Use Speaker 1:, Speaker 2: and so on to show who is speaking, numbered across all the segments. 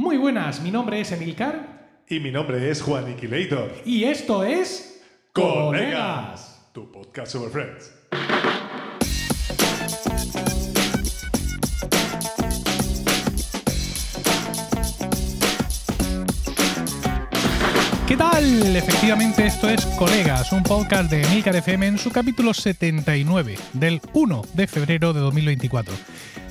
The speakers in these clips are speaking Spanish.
Speaker 1: Muy buenas, mi nombre es Emilcar
Speaker 2: Y mi nombre es Juan Iquilator.
Speaker 1: y esto es
Speaker 2: Colegas, tu podcast sobre Friends.
Speaker 1: Efectivamente, esto es Colegas, un podcast de Emilcar FM en su capítulo 79 del 1 de febrero de 2024.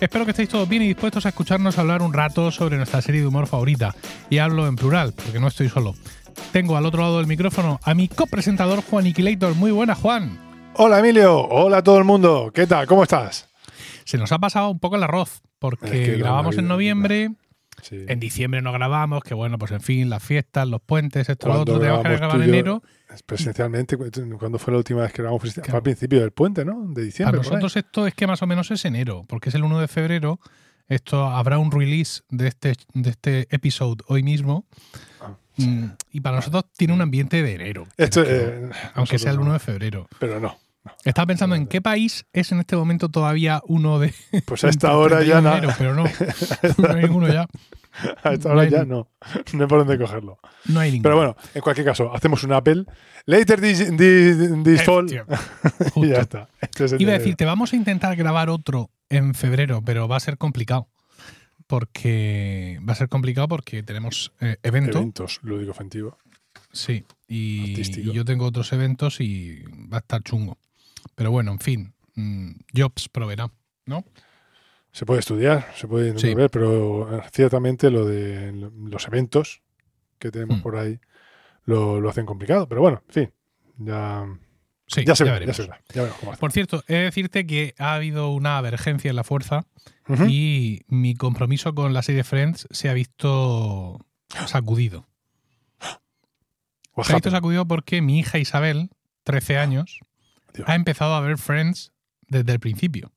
Speaker 1: Espero que estéis todos bien y dispuestos a escucharnos hablar un rato sobre nuestra serie de humor favorita. Y hablo en plural, porque no estoy solo. Tengo al otro lado del micrófono a mi copresentador Juan Iquilator. Muy buena, Juan.
Speaker 2: Hola Emilio, hola a todo el mundo. ¿Qué tal? ¿Cómo estás?
Speaker 1: Se nos ha pasado un poco el arroz, porque
Speaker 2: Es que la
Speaker 1: grabamos en noviembre.
Speaker 2: Sí.
Speaker 1: En diciembre no grabamos, que bueno, pues en fin, las fiestas, los puentes, esto, lo otro, tenemos que grabar en enero.
Speaker 2: Presencialmente, ¿cuándo fue la última vez que grabamos?
Speaker 1: Claro.
Speaker 2: Fue al principio del puente, ¿no? De
Speaker 1: Para
Speaker 2: diciembre. por ahí.
Speaker 1: nosotros esto es que más o menos es enero, porque es el 1 de febrero. Esto habrá un release de este, de este episodio hoy mismo.
Speaker 2: Ah,
Speaker 1: Mm, Y para nosotros tiene un ambiente de enero.
Speaker 2: Esto, eh,
Speaker 1: aunque sea el
Speaker 2: nosotros
Speaker 1: 1
Speaker 2: no.
Speaker 1: de febrero.
Speaker 2: Pero no.
Speaker 1: Estaba pensando en qué país es en este momento todavía uno de.
Speaker 2: Pues a esta hora ya
Speaker 1: 31 de
Speaker 2: nada.
Speaker 1: enero, pero no. No hay ninguno ya.
Speaker 2: A esta
Speaker 1: no
Speaker 2: hora ya no. No hay por dónde cogerlo.
Speaker 1: No hay ninguno.
Speaker 2: Pero bueno, en cualquier caso, hacemos un Apple. Later this, this, this fall. Y ya está. Este
Speaker 1: Iba a
Speaker 2: de-
Speaker 1: decirte, vamos a intentar grabar otro en febrero, pero va a ser complicado. Porque va a ser complicado porque tenemos eh, evento.
Speaker 2: Eventos lúdico ofensivo.
Speaker 1: Sí. Y yo tengo otros eventos y va a estar chungo. Pero bueno, en fin. mm, Jobs proveerá, ¿no?
Speaker 2: Se puede estudiar, se puede
Speaker 1: Sí.
Speaker 2: ver, pero eh, ciertamente lo de lo- los eventos que tenemos
Speaker 1: Mm.
Speaker 2: por ahí lo, lo hacen complicado. Pero bueno, en fin, ya,
Speaker 1: Sí,
Speaker 2: ya se
Speaker 1: ya
Speaker 2: verá, ya
Speaker 1: veremos.
Speaker 2: se verá. Ya veremos cómo.
Speaker 1: Por cierto, he de decirte que ha habido una avergencia en la fuerza y mi compromiso con la serie Friends se ha visto sacudido. Se ha visto sacudido porque mi hija Isabel, 13 años,
Speaker 2: Dios.
Speaker 1: ha empezado a ver Friends desde el principio.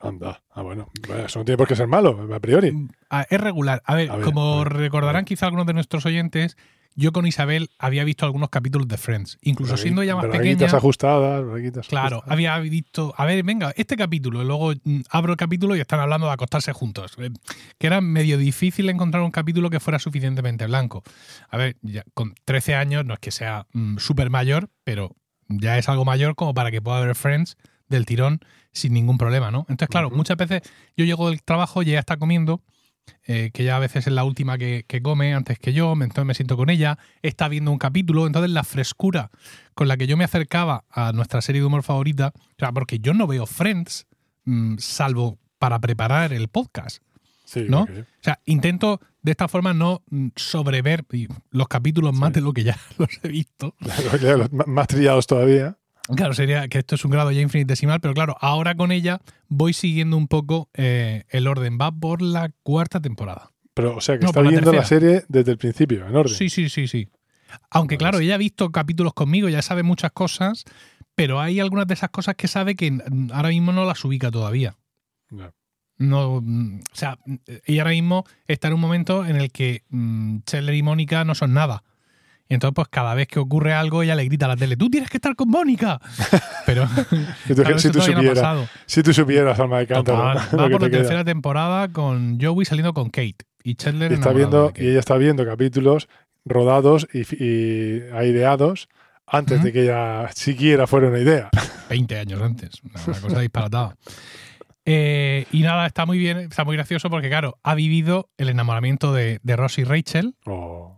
Speaker 2: Anda. Ah, bueno. Eso no tiene por qué ser malo, a priori.
Speaker 1: Ah, Es regular. A ver,
Speaker 2: A ver,
Speaker 1: como
Speaker 2: a ver,
Speaker 1: recordarán quizá algunos de nuestros oyentes, yo con Isabel había visto algunos capítulos de Friends. Incluso siendo ella más pequeña.
Speaker 2: ajustadas,
Speaker 1: Claro,
Speaker 2: ajustadas.
Speaker 1: había visto, a ver, venga, este capítulo, luego mm, abro el capítulo y están hablando de acostarse juntos. Eh, Que era medio difícil encontrar un capítulo que fuera suficientemente blanco. A ver, ya, con 13 años no es que sea súper mayor, pero ya es algo mayor como para que pueda ver Friends del tirón sin ningún problema, ¿no? Entonces, claro, muchas veces yo llego del trabajo y ella está comiendo, eh, que ya a veces es la última que, que come antes que yo, entonces me siento con ella, está viendo un capítulo, entonces la frescura con la que yo me acercaba a nuestra serie de humor favorita, o sea, porque yo no veo Friends, mm, salvo para preparar el podcast,
Speaker 2: Sí,
Speaker 1: ¿no?
Speaker 2: sí.
Speaker 1: O sea, intento de esta forma no sobrever los capítulos más
Speaker 2: Sí.
Speaker 1: de lo que ya los he visto.
Speaker 2: Los Más trillados todavía.
Speaker 1: Claro, sería que esto es un grado ya infinitesimal, pero claro, ahora con ella voy siguiendo un poco eh, el orden. Va por la cuarta temporada.
Speaker 2: Pero, o sea, que
Speaker 1: No,
Speaker 2: está
Speaker 1: la
Speaker 2: viendo la serie desde el principio, en orden.
Speaker 1: Sí, sí, sí, sí. Aunque claro, ella ha visto capítulos conmigo, ya sabe muchas cosas, pero hay algunas de esas cosas que sabe que ahora mismo no las ubica todavía. No, mm, o sea, mm, ella ahora mismo está en un momento en el que mm, Chandler y Mónica no son nada. Y entonces, pues cada vez que ocurre algo, ella le grita a la tele, tú tienes que estar con Mónica. Pero
Speaker 2: Si tú,
Speaker 1: claro,
Speaker 2: si
Speaker 1: eso
Speaker 2: tú
Speaker 1: todavía no ha
Speaker 2: supieras, si tú supieras, alma de cántaro,
Speaker 1: Total, va por
Speaker 2: te
Speaker 1: la
Speaker 2: queda.
Speaker 1: tercera temporada con Joey saliendo con Kate. Y Chandler
Speaker 2: Y, está viendo, y ella está viendo capítulos rodados y, y aireados antes de que ella siquiera fuera una idea.
Speaker 1: 20 años antes. Una cosa disparatada. Eh, y nada, está muy bien, está muy gracioso porque, claro, ha vivido el enamoramiento de, de Ross y Rachel
Speaker 2: O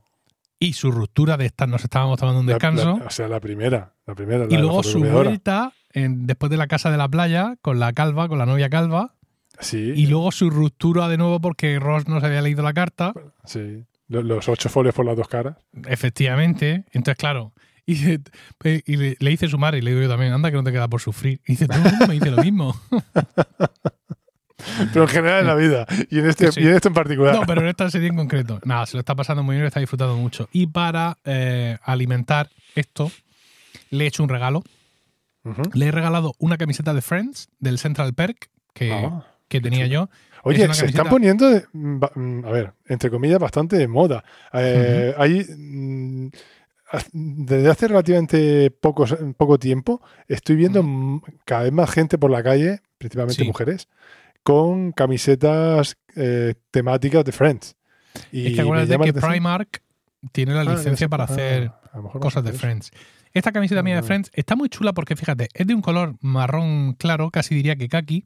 Speaker 1: y su ruptura de estar, nos estábamos tomando un descanso.
Speaker 2: la- o sea, la primera. La primera.
Speaker 1: y
Speaker 2: la
Speaker 1: luego su vuelta en- después de la casa de la playa con la calva, con la novia calva.
Speaker 2: Sí,
Speaker 1: Y luego su ruptura de nuevo porque Ross no se había leído la carta.
Speaker 2: sí. Lo- Los ocho folios por las dos caras.
Speaker 1: Efectivamente. Entonces, claro. Y, se- y le, le dice su madre, y le digo yo también, anda que no te queda por sufrir. Y dice, todo el mundo me dice lo mismo.
Speaker 2: Pero en general en la vida. Y en, este,
Speaker 1: Sí.
Speaker 2: y en esto en particular.
Speaker 1: No, pero en esta serie en concreto. Nada, se lo está pasando muy bien, lo está disfrutando mucho. Y para eh, alimentar esto, le he hecho un regalo. Le he regalado una camiseta de Friends del Central Perk que,
Speaker 2: Ah,
Speaker 1: que tenía yo.
Speaker 2: Oye,
Speaker 1: Es
Speaker 2: se están poniendo, mm, mm, a ver, entre comillas, bastante de moda. Eh, Hay, mm, desde hace relativamente pocos- poco tiempo, estoy viendo mm, cada vez más gente por la calle, principalmente
Speaker 1: Sí.
Speaker 2: mujeres, con camisetas eh, temáticas de Friends. Y
Speaker 1: es que acuérdate que Primark tiene la
Speaker 2: Ah,
Speaker 1: licencia para
Speaker 2: ah,
Speaker 1: hacer cosas de. Friends. Esta camiseta mía de
Speaker 2: Ah.
Speaker 1: Friends está muy chula porque, fíjate, es de un color marrón claro, casi diría que kaki,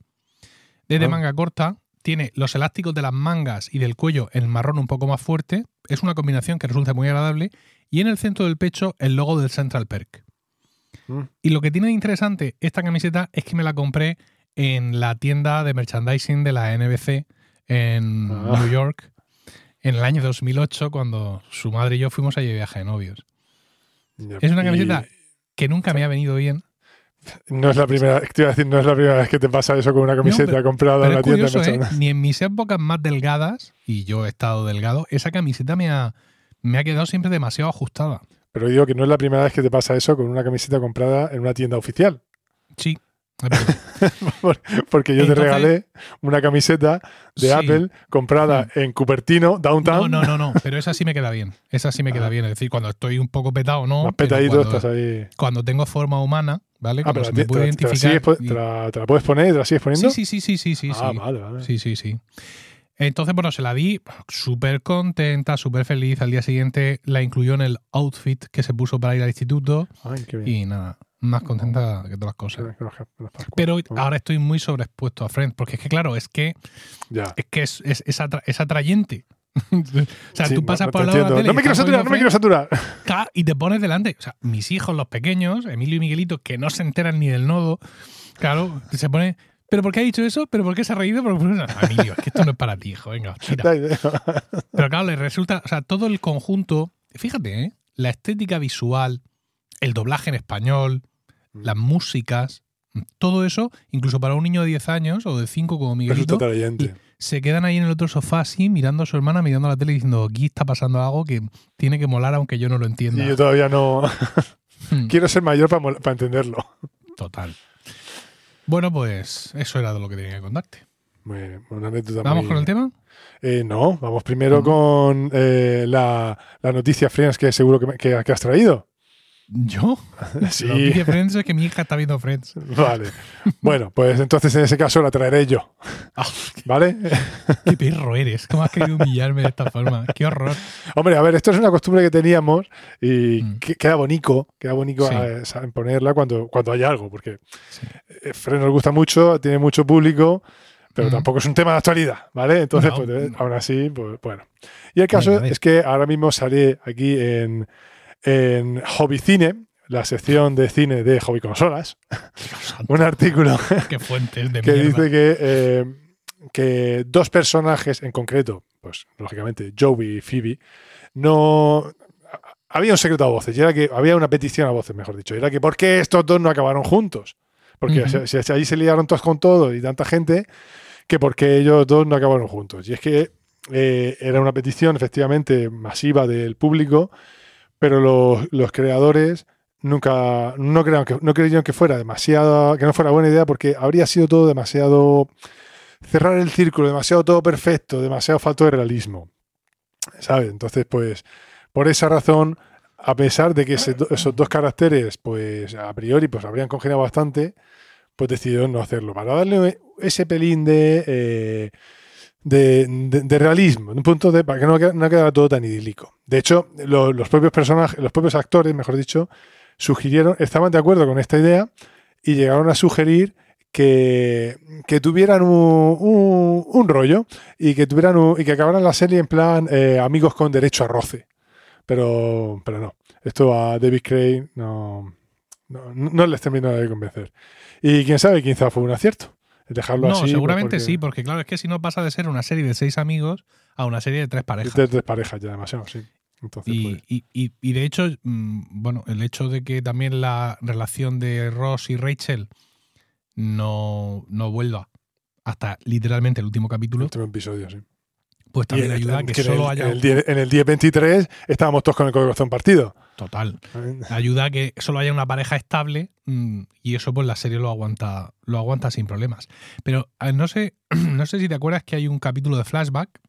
Speaker 1: es de
Speaker 2: Ah.
Speaker 1: manga corta, tiene los elásticos de las mangas y del cuello en marrón un poco más fuerte, es una combinación que resulta muy agradable, y en el centro del pecho el logo del Central Perk.
Speaker 2: Mm.
Speaker 1: Y lo que tiene de interesante esta camiseta es que me la compré en la tienda de merchandising de la NBC en
Speaker 2: Ah.
Speaker 1: New York en el año 2008 cuando su madre y yo fuimos a viaje de novios. Es una
Speaker 2: y
Speaker 1: camiseta que nunca me ha venido bien.
Speaker 2: No es la primera, te iba a decir, no es la primera vez que te pasa eso con una camiseta
Speaker 1: pero-
Speaker 2: comprada en la tienda.
Speaker 1: curioso, ¿eh? Ni en mis épocas más delgadas, y yo he estado delgado, esa camiseta me ha, me ha quedado siempre demasiado ajustada.
Speaker 2: Pero digo que no es la primera vez que te pasa eso con una camiseta comprada en una tienda oficial.
Speaker 1: Sí.
Speaker 2: Porque yo te regalé una camiseta de
Speaker 1: Sí.
Speaker 2: Apple comprada en Cupertino,
Speaker 1: No,
Speaker 2: Downtown.
Speaker 1: no, no, no, pero esa sí me queda bien. Esa sí me queda
Speaker 2: Ah.
Speaker 1: bien. Es decir, cuando estoy un poco petado, no.
Speaker 2: Más petadito
Speaker 1: cuando-
Speaker 2: estás ahí.
Speaker 1: cuando tengo forma humana, ¿vale?
Speaker 2: Ah, pero te,
Speaker 1: puede
Speaker 2: te la
Speaker 1: identificar. y-
Speaker 2: te la, te la puedes poner y te la sigues poniendo.
Speaker 1: Sí, sí, sí, sí, sí,
Speaker 2: ah,
Speaker 1: sí.
Speaker 2: vale, vale.
Speaker 1: Sí, sí, sí. Entonces, bueno, se la di súper contenta, súper feliz. Al día siguiente la incluyó en el outfit que se puso para ir al instituto
Speaker 2: Ay, qué bien.
Speaker 1: y nada, más contenta que todas las cosas. Pero
Speaker 2: Ah,
Speaker 1: ahora estoy muy sobreexpuesto a Friends, porque es que, claro, es que
Speaker 2: Ya.
Speaker 1: es, que es, es, es atra- es atrayente. o sea,
Speaker 2: Sí,
Speaker 1: tú pasas
Speaker 2: no
Speaker 1: por el lado de la tele
Speaker 2: No me quiero saturar, no me quiero saturar.
Speaker 1: Y te pones delante. O sea, mis hijos, los pequeños, Emilio y Miguelito, que no se enteran ni del nodo, claro, se pone. ¿Pero por qué ha dicho eso? ¿Pero por qué se ha reído? ¿Pero por qué no? Emilio, es que esto no es para ti, hijo. Venga, tira. Pero claro, le resulta, o sea, todo el conjunto, fíjate, ¿eh? la estética visual, el doblaje en español, las músicas, todo eso, incluso para un niño de 10 años o de 5 como
Speaker 2: Resulta
Speaker 1: Miguelito,
Speaker 2: atrayente.
Speaker 1: Se quedan ahí en el otro sofá así, mirando a su hermana, mirando la tele y diciendo, aquí está pasando algo que tiene que molar aunque yo no lo entienda.
Speaker 2: Y yo todavía no.
Speaker 1: Hmm,
Speaker 2: quiero ser mayor para, para entenderlo.
Speaker 1: Total. Bueno, pues eso era de lo que tenía que contarte.
Speaker 2: Bien, una anécdota
Speaker 1: ¿Vamos
Speaker 2: muy-
Speaker 1: con el tema?
Speaker 2: Eh, no, vamos primero con eh, la, la noticia Friends que seguro que, me- que- que has traído.
Speaker 1: ¿Yo?
Speaker 2: Sí.
Speaker 1: Lo que Friends es que mi hija está viendo Friends.
Speaker 2: Vale. Bueno, pues entonces en ese caso la traeré yo.
Speaker 1: Ah,
Speaker 2: ¿Vale?
Speaker 1: qué perro eres. ¿Cómo has querido humillarme de esta forma? Qué horror.
Speaker 2: Hombre, a ver, esto es una costumbre que teníamos y
Speaker 1: Mm.
Speaker 2: que- queda bonito, queda bonito
Speaker 1: Sí.
Speaker 2: eh, ponerla cuando, cuando hay algo, porque
Speaker 1: Sí.
Speaker 2: eh, Friends nos gusta mucho, tiene mucho público, pero
Speaker 1: Mm.
Speaker 2: tampoco es un tema de actualidad, ¿vale? Entonces,
Speaker 1: No,
Speaker 2: pues, eh, aún así, pues bueno. Y el caso
Speaker 1: Venga,
Speaker 2: es que ahora mismo sale aquí en, en Hobby Cine, la sección de cine de Hobby Consolas, un artículo
Speaker 1: qué fuentes de
Speaker 2: que
Speaker 1: mierda.
Speaker 2: dice que, eh, que dos personajes en concreto, pues lógicamente Joey y Phoebe, no. Había un secreto a voces, y era que había una petición a voces, mejor dicho, y era que ¿por qué estos dos no acabaron juntos? Porque
Speaker 1: Ujú.
Speaker 2: si, si ahí se liaron todos con todo y tanta gente, que por qué ellos dos no acabaron juntos. Y es que eh, era una petición efectivamente masiva del público, pero los, los creadores nunca no creyeron que, no creyeron que fuera demasiado, que no fuera buena idea porque habría sido todo demasiado cerrar el círculo, demasiado todo perfecto, demasiado falto de realismo. ¿Sabes? Entonces, pues, por esa razón, a pesar de que esos dos caracteres, pues, a priori, pues habrían congeniado bastante, pues decidieron no hacerlo. Para darle ese pelín de, eh, de, de- de un punto de para que no, no todo tan idílico. De hecho, lo- los propios personajes, los propios actores, mejor dicho, sugirieron, estaban de acuerdo con esta idea y llegaron a sugerir que, que tuvieran un, rollo y que tuvieran un- y que acabaran la serie en plan eh, amigos con derecho a roce. Pero, pero no. Esto a David Crane no, no, no les terminó de convencer. Y quién sabe, quizá fue un acierto. Dejarlo
Speaker 1: No,
Speaker 2: así. pues,
Speaker 1: seguramente
Speaker 2: porque-
Speaker 1: sí, porque claro, es que si no pasa de ser una serie de seis amigos a una serie de tres parejas.
Speaker 2: De tres parejas ya demasiado, sí. Entonces,
Speaker 1: Y,
Speaker 2: pues,
Speaker 1: y- y- y de hecho, mm, bueno, el hecho de que también la relación de Ross y Rachel no, no vuelva hasta literalmente el último capítulo,
Speaker 2: último episodio, sí.
Speaker 1: Pues también ayuda a
Speaker 2: eh,
Speaker 1: que
Speaker 2: en
Speaker 1: solo
Speaker 2: el,
Speaker 1: haya.
Speaker 2: En el, 10, en el 10-23 estábamos todos con el corazón partido.
Speaker 1: Total. Ayuda a que solo haya una pareja estable mm, y eso pues la serie lo aguanta, lo aguanta sin problemas. Pero eh, no sé, no sé si te acuerdas que hay un capítulo de flashback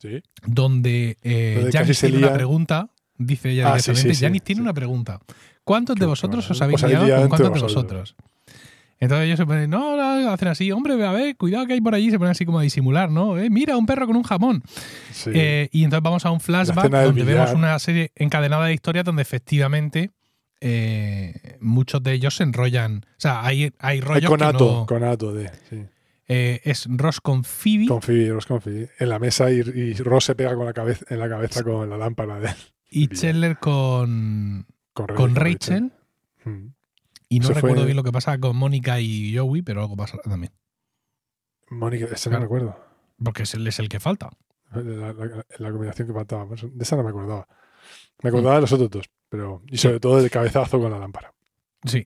Speaker 2: Sí.
Speaker 1: donde eh,
Speaker 2: se
Speaker 1: tiene una pregunta, dice ella
Speaker 2: Ah,
Speaker 1: directamente,
Speaker 2: sí, sí,
Speaker 1: Janice tiene una pregunta. ¿Cuántos de vosotros os
Speaker 2: os
Speaker 1: habéis liado con cuántos de vosotros? Entonces ellos se ponen, no, no, hacen así, hombre, a ver, cuidado que hay por allí, se ponen así como a disimular, ¿no? Eh, mira, un perro con un jamón.
Speaker 2: Sí.
Speaker 1: Eh, y entonces vamos a un flashback donde vemos una serie encadenada de historias donde efectivamente eh, muchos de ellos se enrollan. O sea, hay, hay
Speaker 2: Hay
Speaker 1: rollos que
Speaker 2: conato,
Speaker 1: no-
Speaker 2: conato de. Sí.
Speaker 1: eh, es Ross con Phoebe
Speaker 2: Con Phoebe, Ross con Phoebe. En la mesa y, y Ross se pega con la cabeza, en la cabeza con la lámpara de
Speaker 1: y
Speaker 2: bien.
Speaker 1: Chandler con,
Speaker 2: con, Ra-
Speaker 1: con Rachel.
Speaker 2: Mm.
Speaker 1: Y no recuerdo
Speaker 2: fue-
Speaker 1: bien lo que pasa con Mónica y Joey, pero algo pasa también.
Speaker 2: Mónica, ese
Speaker 1: Claro.
Speaker 2: no recuerdo.
Speaker 1: Porque es el, es el que falta.
Speaker 2: La, la- la combinación que faltaba. pues, De esa no me acordaba. Me acordaba de los otros dos. Pero, y sobre todo del cabezazo con la lámpara.
Speaker 1: Sí.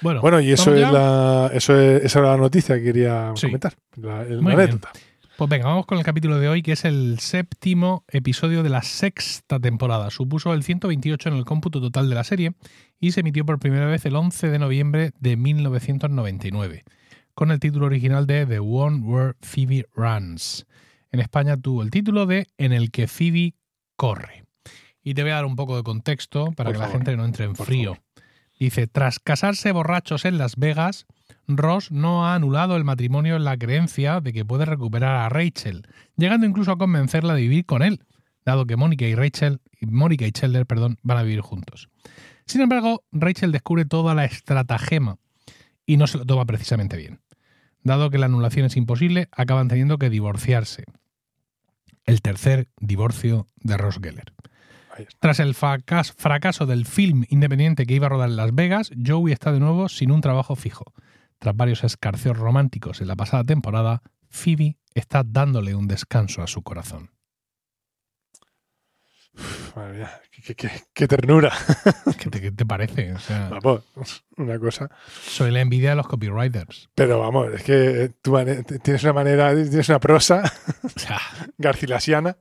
Speaker 1: Bueno,
Speaker 2: Bueno, y eso
Speaker 1: ¿vamos
Speaker 2: es
Speaker 1: ya?
Speaker 2: la, eso es, esa era la noticia que quería
Speaker 1: Sí.
Speaker 2: comentar. La, anécdota.
Speaker 1: Pues venga, vamos con el capítulo de hoy, que es el séptimo episodio de la sexta temporada. Supuso el 128 en el cómputo total de la serie y se emitió por primera vez el 11 de noviembre de 1999, con el título original de The One Where Phoebe Runs. En España tuvo el título de En el que Phoebe corre. Y te voy a dar un poco de contexto para
Speaker 2: Por
Speaker 1: que la gente no entre en frío. Dice, tras casarse borrachos en Las Vegas, Ross no ha anulado el matrimonio en la creencia de que puede recuperar a Rachel, llegando incluso a convencerla de vivir con él, dado que Mónica y Rachel, Mónica y Chandler, perdón, van a vivir juntos. Sin embargo, Rachel descubre toda la estratagema y no se lo toma precisamente bien. Dado que la anulación es imposible, acaban teniendo que divorciarse. El tercer divorcio de Ross Geller. Tras el fracas- fracaso del film independiente que iba a rodar en Las Vegas, Joey está de nuevo sin un trabajo fijo. Tras varios escarceos románticos en la pasada temporada, Phoebe está dándole un descanso a su corazón.
Speaker 2: Madre mía, qué, qué- qué- qué ternura.
Speaker 1: ¿Qué te, qué te parece? O sea,
Speaker 2: Vamos, una cosa.
Speaker 1: soy la envidia de los copywriters.
Speaker 2: Pero vamos, es que tú mane- tienes una manera, tienes una prosa
Speaker 1: O sea,
Speaker 2: garcilasiana.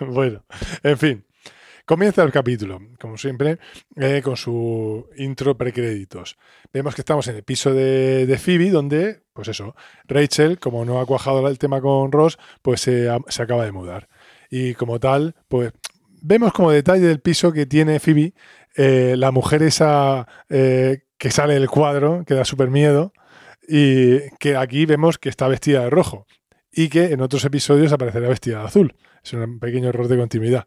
Speaker 2: bueno, en fin. Comienza el capítulo, como siempre, eh, con su intro precréditos. Vemos que estamos en el piso de, de Phoebe, donde, pues eso, Rachel, como no ha cuajado el tema con Ross, pues se, ha- se acaba de mudar. Y como tal, pues vemos como detalle del piso que tiene Phoebe, eh, la mujer esa eh, que sale del cuadro, que da súper miedo, y que aquí vemos que está vestida de rojo y que en otros episodios aparecerá vestida de azul. Es un pequeño error de continuidad.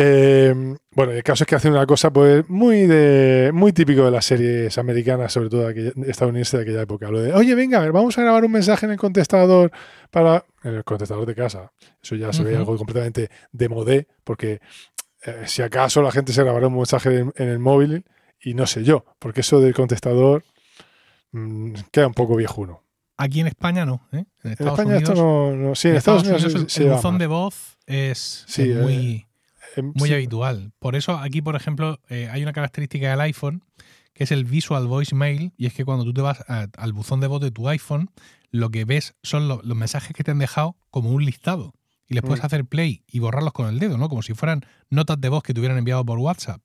Speaker 2: Eh, bueno, el caso es que hace una cosa pues muy de muy típico de las series americanas, sobre todo estadounidenses de aquella época. Lo de, oye, venga, a ver, vamos a grabar un mensaje en el contestador para. En el contestador de casa. Eso ya se ve
Speaker 1: Ujú.
Speaker 2: algo completamente de modé, porque eh, si acaso la gente se grabará un mensaje en, en el móvil y no sé yo, porque eso del contestador mm, queda un poco viejuno.
Speaker 1: aquí en España no. ¿eh? En
Speaker 2: En España
Speaker 1: Unidos,
Speaker 2: esto no, no- Sí, en, Estados, Unidos,
Speaker 1: el,
Speaker 2: se-
Speaker 1: buzón de voz es,
Speaker 2: Sí,
Speaker 1: es
Speaker 2: eh,
Speaker 1: muy, muy
Speaker 2: sí,
Speaker 1: habitual. Por eso aquí, por ejemplo, eh, hay una característica del iPhone que es el Visual Voicemail y es que cuando tú te vas a- al buzón de voz de tu iPhone, lo que ves son lo- los mensajes que te han dejado como un listado y les puedes
Speaker 2: Mm.
Speaker 1: hacer play y borrarlos con el dedo, ¿no? Como si fueran notas de voz que te hubieran enviado por WhatsApp.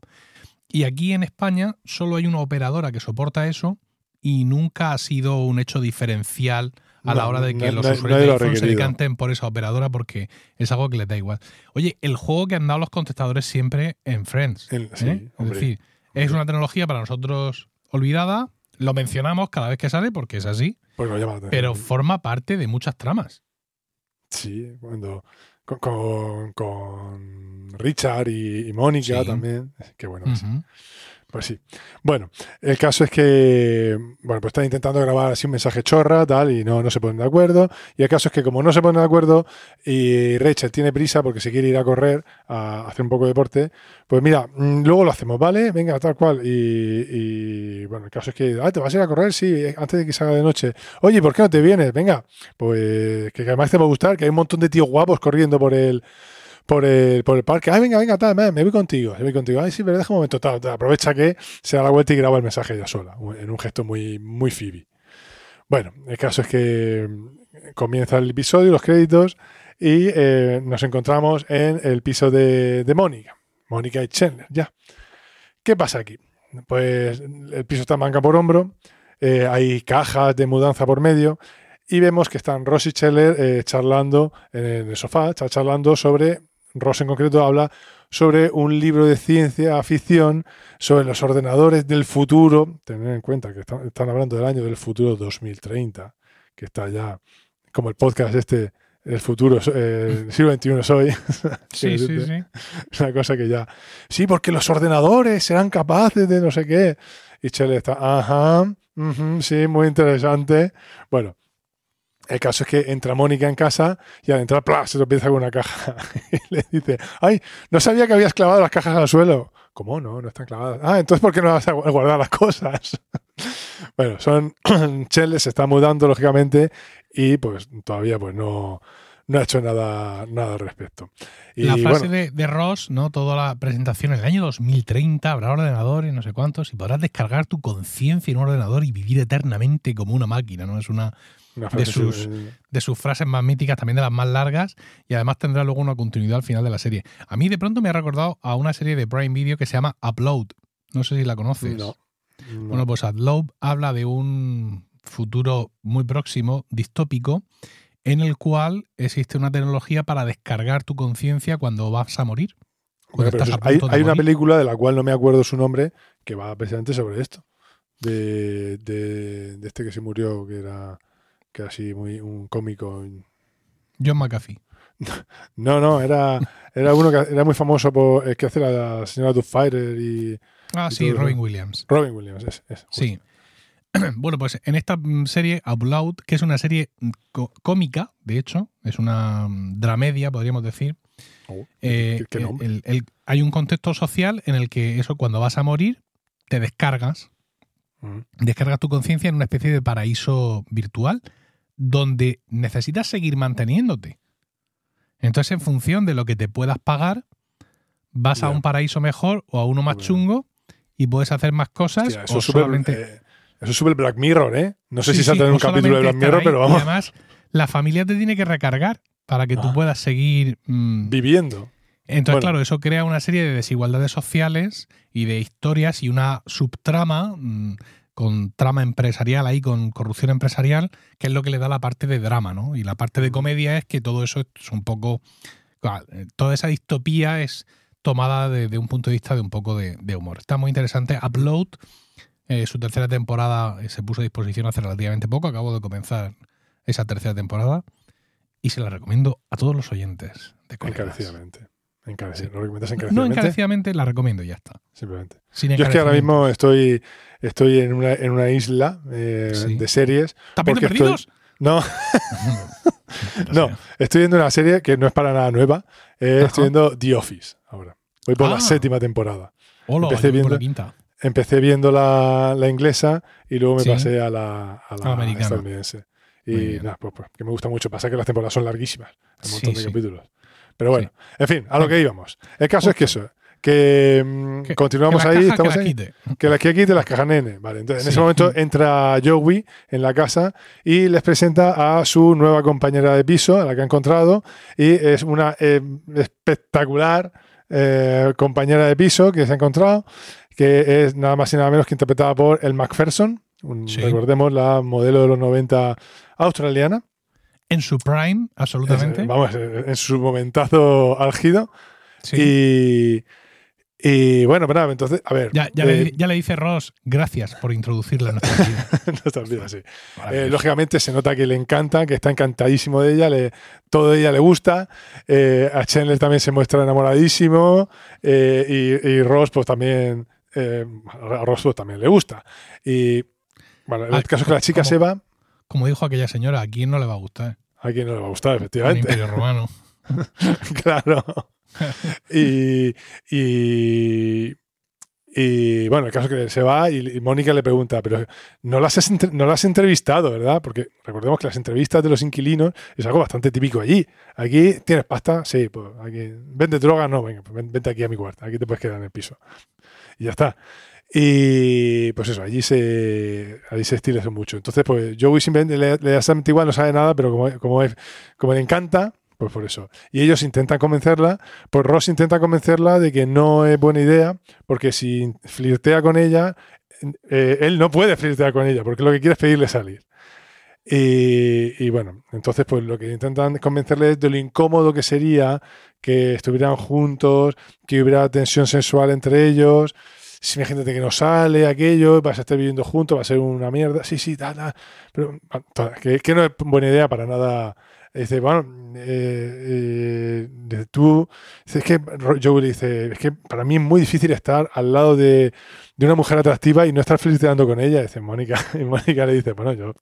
Speaker 1: Y aquí en España solo hay una operadora que soporta eso y nunca ha sido un hecho diferencial a la hora de que los usuarios de iPhone se decanten por esa operadora porque es algo que les da igual. Oye, el juego que han dado los contestadores siempre en Friends.
Speaker 2: Sí,
Speaker 1: ¿eh? Es decir, es una tecnología para nosotros olvidada, lo mencionamos cada vez que sale porque es así,
Speaker 2: Pues
Speaker 1: pero forma parte de muchas tramas.
Speaker 2: Sí, cuando. Con, con- con Richard y, y Mónica
Speaker 1: Sí.
Speaker 2: también. Qué bueno. Pues sí. Bueno, el caso es que, bueno, pues están intentando grabar así un mensaje chorra, tal, y no, no se ponen de acuerdo. Y el caso es que como no se ponen de acuerdo y Rachel tiene prisa porque se quiere ir a correr, a hacer un poco de deporte, pues mira, mm, luego lo hacemos, ¿vale? Venga, tal cual. Y, y, bueno, el caso es que, ah, ¿te vas a ir a correr? Sí, antes de que salga de noche. Oye, ¿por qué no te vienes? Venga, pues que además te va a gustar, que hay un montón de tíos guapos corriendo por el, por el, por el parque. Ah, venga, venga, tal, me voy contigo, me voy contigo. Ay, sí, pero deja un momento, tal. Aprovecha que se da la vuelta y graba el mensaje ella sola, en un gesto muy, muy Phoebe. Bueno, el caso es que mm, comienza el episodio, los créditos, y eh, nos encontramos en el piso de, de Mónica. Mónica y Chandler, ya. ¿Qué pasa aquí? Pues el piso está manca por hombro, eh, hay cajas de mudanza por medio, y vemos que están Ross y Chandler eh, charlando en el sofá, cha- charlando sobre Ross en concreto habla sobre un libro de ciencia ficción sobre los ordenadores del futuro. Tener en cuenta que están, están hablando del año del futuro 2030, que está ya como el podcast este el futuro, eh, el siglo XXI soy.
Speaker 1: Sí, sí, sí.
Speaker 2: Es una cosa que ya. Sí, porque los ordenadores serán capaces de no sé qué. Y Chele está, ajá, sí, muy interesante. Bueno, el caso es que entra Mónica en casa y al entrar, ¡plá! se tropieza con una caja. y le dice, ay, no sabía que habías clavado las cajas al suelo. ¿Cómo no? No están clavadas. Ah, entonces ¿por qué no vas a gu- guardar las cosas? bueno, son. Chele se está mudando, lógicamente, y pues todavía pues no, no ha hecho nada, nada al respecto. Y
Speaker 1: la frase
Speaker 2: bueno,
Speaker 1: de, de Ross, ¿no? Toda la presentación, en el año 2030 habrá ordenadores, no sé cuántos, y podrás descargar tu conciencia en un ordenador y vivir eternamente como una máquina, ¿no? Es una de sus-
Speaker 2: eh,
Speaker 1: de sus frases más míticas, también de las más largas, y además tendrá luego una continuidad al final de la serie. A mí de pronto me ha recordado a una serie de Prime Video que se llama Upload. No sé si la conoces.
Speaker 2: no, no.
Speaker 1: Bueno, pues Upload habla de un futuro muy próximo, distópico, en el cual existe una tecnología para descargar tu conciencia cuando vas a morir.
Speaker 2: Bueno,
Speaker 1: Cuando
Speaker 2: pero
Speaker 1: estás
Speaker 2: eso
Speaker 1: a
Speaker 2: es- hay,
Speaker 1: de
Speaker 2: hay una película de la cual no me acuerdo su nombre que va precisamente sobre esto. De, de, de este que se murió, que era, que era así muy un cómico.
Speaker 1: John McAfee.
Speaker 2: No, no, era, era uno que era muy famoso por el que hace la señora Fighter y
Speaker 1: Ah,
Speaker 2: Y
Speaker 1: sí,
Speaker 2: todo.
Speaker 1: Robin Williams.
Speaker 2: Robin Williams. Es, es,
Speaker 1: Sí. Bueno, pues en esta mm, serie, Upload, que es una serie mm, cómica, de hecho, es una mm, dramedia, podríamos decir.
Speaker 2: Oh,
Speaker 1: eh,
Speaker 2: ¿qué- qué
Speaker 1: el-
Speaker 2: nombre?
Speaker 1: el- el- hay un contexto social en el que eso, cuando vas a morir, te descargas, descargas tu conciencia en una especie de paraíso virtual donde necesitas seguir manteniéndote. Entonces, en función de lo que te puedas pagar, vas a un paraíso mejor o a uno más chungo y puedes hacer más cosas
Speaker 2: Hostia, eso
Speaker 1: o solamente...
Speaker 2: eh, eso es súper Black Mirror, ¿eh? No sé
Speaker 1: Sí,
Speaker 2: si
Speaker 1: sí,
Speaker 2: salta en
Speaker 1: o
Speaker 2: un capítulo de Black Mirror,
Speaker 1: ahí,
Speaker 2: pero
Speaker 1: Y
Speaker 2: vamos,
Speaker 1: además, la familia te tiene que recargar para que tú
Speaker 2: Ah.
Speaker 1: puedas seguir. mm,
Speaker 2: viviendo.
Speaker 1: Entonces,
Speaker 2: bueno.
Speaker 1: claro, eso crea una serie de desigualdades sociales y de historias y una subtrama mm, con trama empresarial ahí, con corrupción empresarial, que es lo que le da la parte de drama, ¿no? Y la parte de comedia es que todo eso es un poco. eh, Toda esa distopía es tomada desde un punto de vista de un poco de, de humor. Está muy interesante. Upload, eh, su tercera temporada eh, se puso a disposición hace relativamente poco. Acabo de comenzar esa tercera temporada y se la recomiendo a todos los oyentes de colegas.
Speaker 2: Encarecidamente. Encareci-. ¿Lo recomiendas
Speaker 1: No
Speaker 2: encarecidamente?
Speaker 1: encarecidamente, la recomiendo y ya está.
Speaker 2: Simplemente.
Speaker 1: Sin
Speaker 2: Yo es que ahora mismo estoy, estoy en, una, en una isla eh,
Speaker 1: Sí.
Speaker 2: de series.
Speaker 1: ¿Tapetes
Speaker 2: porque estoy-
Speaker 1: perdidos?
Speaker 2: No, no, estoy viendo una serie que no es para nada nueva. eh, estoy viendo The Office ahora. Voy por
Speaker 1: Ah.
Speaker 2: la séptima temporada.
Speaker 1: Hola,
Speaker 2: empecé
Speaker 1: por la
Speaker 2: viendo-
Speaker 1: quinta.
Speaker 2: Empecé viendo la, la inglesa y luego me
Speaker 1: Sí.
Speaker 2: pasé a la, a la
Speaker 1: la americana.
Speaker 2: estadounidense. Y nada, pues, pues, que me gusta mucho. Pasa que las temporadas son larguísimas. Un montón
Speaker 1: Sí,
Speaker 2: de capítulos. Pero bueno, en fin, a lo que íbamos. El caso es que eso, que mm, continuamos
Speaker 1: que
Speaker 2: ahí, estamos
Speaker 1: que la
Speaker 2: ahí.
Speaker 1: quite.
Speaker 2: Que las que quite las cajas nene. Vale, entonces en ese momento entra Joey en la casa y les presenta a su nueva compañera de piso, a la que ha encontrado, y es una eh, espectacular eh, compañera de piso que se ha encontrado, que es nada más y nada menos que interpretada por El Macpherson, un-
Speaker 1: Sí.
Speaker 2: recordemos la modelo de los 90 australiana.
Speaker 1: En su prime, absolutamente.
Speaker 2: Es, vamos, en su momentazo álgido.
Speaker 1: Sí.
Speaker 2: Y, y bueno, pero nada, entonces, a ver.
Speaker 1: ya, ya,
Speaker 2: eh,
Speaker 1: le, ya le dice Ross, gracias por introducirla en nuestra vida.
Speaker 2: no está olvidado, sí. Eh, lógicamente se nota que le encanta, que está encantadísimo de ella, le, todo de ella le gusta. Eh, a Chandler también se muestra enamoradísimo. eh, y, y Ross, pues también. a Ross pues, también le gusta. Y bueno, el
Speaker 1: Ah,
Speaker 2: caso es que la chica
Speaker 1: como-
Speaker 2: se va.
Speaker 1: Como dijo aquella señora, ¿a quién no le va a gustar?
Speaker 2: A quien no le va a gustar, efectivamente.
Speaker 1: imperio romano.
Speaker 2: claro. y, y, y, bueno, el caso es que se va y, y Mónica le pregunta, pero no las, has no las has entrevistado, ¿verdad? Porque recordemos que las entrevistas de los inquilinos es algo bastante típico allí. Aquí tienes pasta, sí, pues aquí. ¿Vende droga? No, venga, pues ven- vente aquí a mi cuarto, aquí te puedes quedar en el piso. Y ya está. Y pues eso, allí se, allí se estila eso mucho. Entonces, pues Joey simplemente le, le da igual, no sabe nada, pero como, como, es, como le encanta, pues por eso. Y ellos intentan convencerla, pues Ross intenta convencerla de que no es buena idea, porque si flirtea con ella, eh, él no puede flirtear con ella, porque lo que quiere es pedirle salir. Y, y bueno, entonces pues lo que intentan convencerle es de lo incómodo que sería que estuvieran juntos, que hubiera tensión sexual entre ellos. Si imagínate que no sale aquello, vas a estar viviendo juntos, va a ser una mierda. Sí, sí, tal, tal. Pero que, no es buena idea para nada dice, bueno, eh, eh, tú, es que Joe le dice, es que para mí es muy difícil estar al lado de, una mujer atractiva y no estar felicitando con ella. dice Mónica, y Mónica le dice, bueno, yo,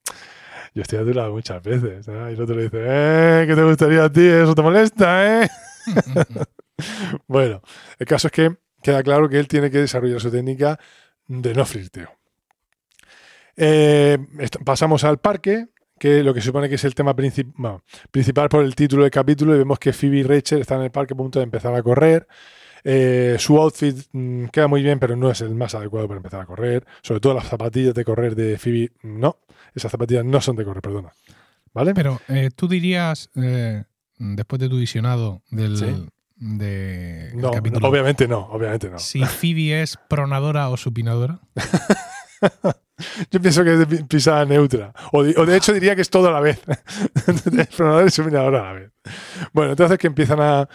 Speaker 2: yo estoy a tu lado muchas veces. Y el otro le dice, eh, ¿qué te gustaría a ti? Eso te molesta, ¿eh? bueno, el caso es que queda claro que él tiene que desarrollar su técnica de no flirteo. Eh, pasamos al parque, que lo que supone que es el tema principal por el título del capítulo y vemos que Phoebe y Rachel están en el parque a punto de empezar a correr. Eh, su outfit mm, queda muy bien, pero no es el más adecuado para empezar a correr. Sobre todo las zapatillas de correr de Phoebe, no. Esas zapatillas no son de correr, perdona. ¿Vale?
Speaker 1: Pero eh, tú dirías, después de tu visionado del,
Speaker 2: no, obviamente no, obviamente no.
Speaker 1: Si Phoebe es pronadora o supinadora.
Speaker 2: Yo pienso que es pisada neutra. O de, hecho diría que es todo a la vez. Pronador y supinador a la vez. Bueno, entonces que empiezan a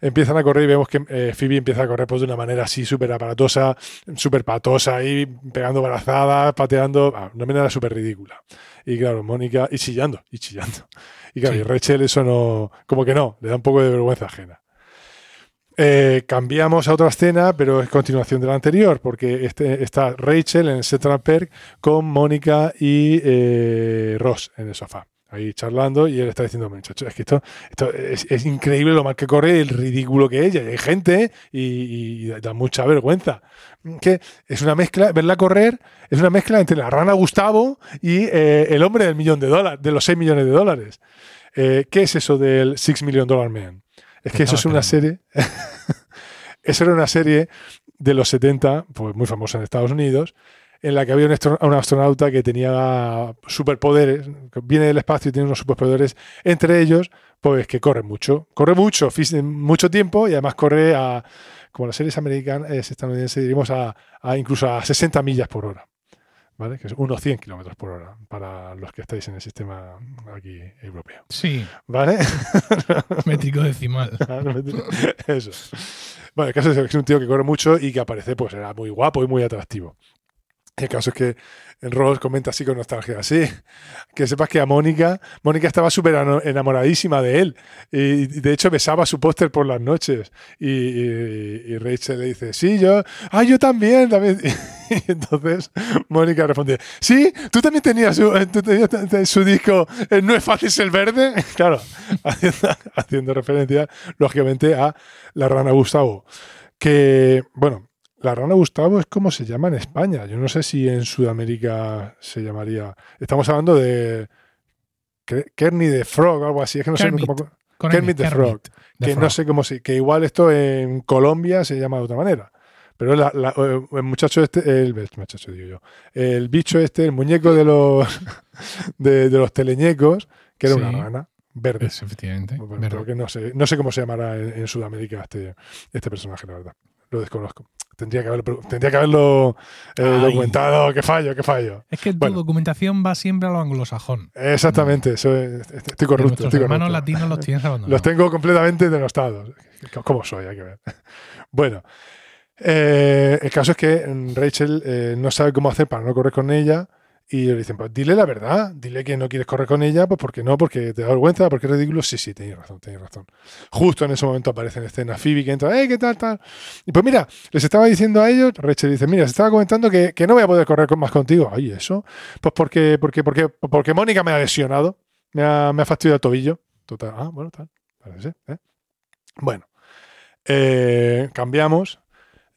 Speaker 2: empiezan a correr y vemos que eh, Phoebe empieza a correr pues, de una manera así súper aparatosa, súper patosa, ahí pegando brazadas, pateando, ah, de una manera súper ridícula. Y claro, Mónica, y chillando, y chillando. Y claro, y Rachel eso no, como que no, le da un poco de vergüenza ajena. Eh, cambiamos a otra escena, pero es continuación de la anterior, porque este, está Rachel en el Central Perk con Mónica y eh, Ross en el sofá, ahí charlando, y él está diciendo, muchachos, es que esto, es, increíble lo mal que corre, el ridículo que es, y hay gente y, da mucha vergüenza. Que es una mezcla, verla correr, es una mezcla entre la rana Gustavo y eh, el hombre del millón de dólares, de los 6 millones de dólares. ¿Qué es eso del Six Million Dollar Man? Es que eso es una serie. eso era una serie de los 70, pues muy famosa en Estados Unidos, en la que había un, astronauta que tenía superpoderes, que viene del espacio y tiene unos superpoderes, entre ellos, pues que corre mucho. Corre mucho, mucho tiempo y además corre a, como las series americanas, estadounidenses, diríamos a, a incluso a 60 millas por hora. ¿Vale? Que es unos 100 kilómetros por hora para los que estáis en el sistema aquí europeo.
Speaker 1: Sí.
Speaker 2: ¿Vale?
Speaker 1: Métrico decimal.
Speaker 2: Eso. Bueno, el caso es que es un tío que corre mucho y que aparece, pues era muy guapo y muy atractivo. El caso es que Ross comenta así con nostalgia, sí, que sepas que a Mónica, Mónica estaba súper enamoradísima de él y de hecho besaba su póster por las noches y, Rachel le dice, sí, yo, ah, yo también, también. Y entonces Mónica responde, sí, tú también tenías su, su disco eh, No es fácil ser verde, claro, haciendo referencia lógicamente a la rana Gustavo, que, bueno, la rana Gustavo es como se llama en España. Yo no sé si en Sudamérica se llamaría. Estamos hablando de Kermit the Frog o algo así. Es que no sé cómo. Kermit, the Frog. que no sé cómo se. Que igual esto en Colombia se llama de otra manera. Pero el muchacho este, el, muchacho digo yo, el bicho este, el muñeco de los de, los teleñecos, que era una rana verde.
Speaker 1: efectivamente.
Speaker 2: que no sé, no sé cómo se llamará en, Sudamérica este, este personaje, la verdad. Lo desconozco. Tendría que haberlo, tendría que haberlo eh, documentado. Qué fallo, qué fallo.
Speaker 1: Es que tu documentación va siempre a lo anglosajón.
Speaker 2: Exactamente, eso estoy corrupto. Estoy
Speaker 1: hermanos latinos los tienes abandonados.
Speaker 2: Los tengo completamente denostados. ¿Cómo soy? Hay que ver. Bueno, eh, el caso es que Rachel eh, no sabe cómo hacer para no correr con ella y le dicen, pues dile la verdad, dile que no quieres correr con ella, pues porque no, porque te da vergüenza, porque es ridículo. Sí, sí, tenéis razón, tenéis razón. Justo en ese momento aparece en escena Phoebe que entra, ¡eh, qué tal, tal! Y pues mira, les estaba diciendo a ellos, Rachel dice, mira, se estaba comentando que, que no voy a poder correr más contigo. Ay, ¿eso? Pues porque, porque, porque, porque Mónica me ha lesionado, me ha, me ha fastidiado el tobillo. Total, ah, bueno, tal, parece, ¿eh? Bueno, eh, cambiamos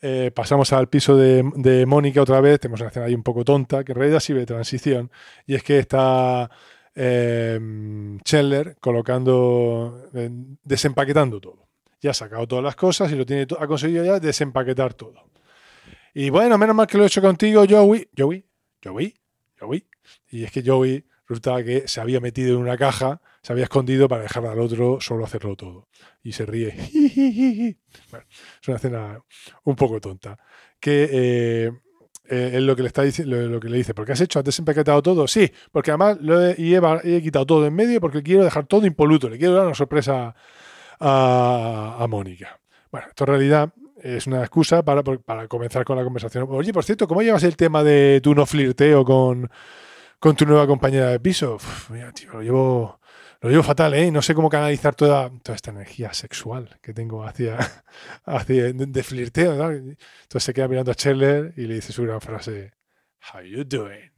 Speaker 2: eh, pasamos al piso de, Mónica otra vez. Tenemos una escena ahí un poco tonta, que en realidad sirve de transición. Y es que está eh, colocando, eh, desempaquetando todo. Ya ha sacado todas las cosas y lo tiene ha conseguido ya desempaquetar todo. Y bueno, menos mal que lo he hecho contigo, Joey. Joey, Joey, Joey. Y es que Joey resultaba que se había metido en una caja, se había escondido para dejar al otro solo hacerlo todo. Y se ríe. es una escena un poco tonta. Que eh, eh, es lo que le está diciendo, lo, que le dice, ¿por qué has hecho? ¿Has desempaquetado todo? Sí, porque además lo he, he, quitado todo en medio porque quiero dejar todo impoluto, le quiero dar una sorpresa a, a Mónica. Bueno, esto en realidad es una excusa para, para, comenzar con la conversación. Oye, por cierto, ¿cómo llevas el tema de tu no flirteo con, con tu nueva compañera de piso? Uf, mira, tío, lo llevo, lo llevo fatal, ¿eh? No sé cómo canalizar toda, toda esta energía sexual que tengo hacia, hacia de, flirteo. ¿no? Entonces se queda mirando a Scheller y le dice su gran frase, How you doing?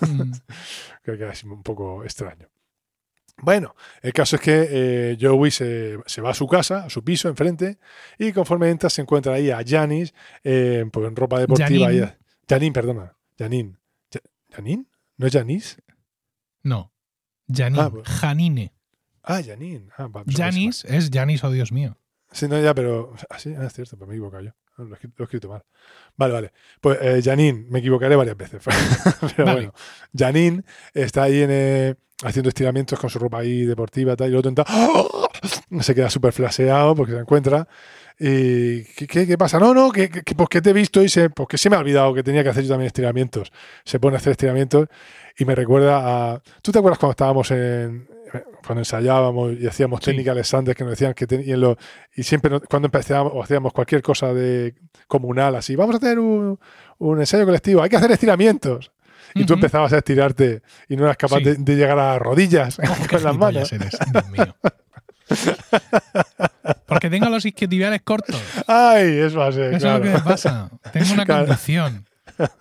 Speaker 2: Mm. Creo que es un poco extraño. Bueno, el caso es que eh, Joey se, se, va a su casa, a su piso enfrente, y conforme entra se encuentra ahí a Janis eh, pues en ropa deportiva. Janine, Janine perdona. Janine. ¿Janine? ¿No es Janis?
Speaker 1: No. Janine. Ah, pues. Janine.
Speaker 2: Ah, Janine. Ah,
Speaker 1: Janis es Janis, oh Dios mío.
Speaker 2: Sí, no, ya, pero. Ah, sí, ah, es cierto, pero me he equivocado yo. Lo he, escrito mal. Vale, vale. Pues eh, Janine, me equivocaré varias veces. pero bueno, Janine está ahí en. Eh, haciendo estiramientos con su ropa ahí deportiva tal, y luego intenta, ¡oh! se queda súper flaseado porque se encuentra. Y, ¿qué, qué, pasa? No, no, que, que, pues que te he visto y se, pues que se me ha olvidado que tenía que hacer yo también estiramientos. Se pone a hacer estiramientos y me recuerda a... ¿Tú te acuerdas cuando estábamos en... Cuando ensayábamos y hacíamos técnicas Alexander que nos decían que tenían y siempre cuando empezábamos o hacíamos cualquier cosa de comunal así, vamos a hacer un, un ensayo colectivo, hay que hacer estiramientos y tú empezabas a estirarte y no eras capaz de, llegar a rodillas con las manos.
Speaker 1: Porque tengo los isquiotibiales cortos.
Speaker 2: Ay, eso va a ser.
Speaker 1: Eso es lo que me pasa. Tengo una condición.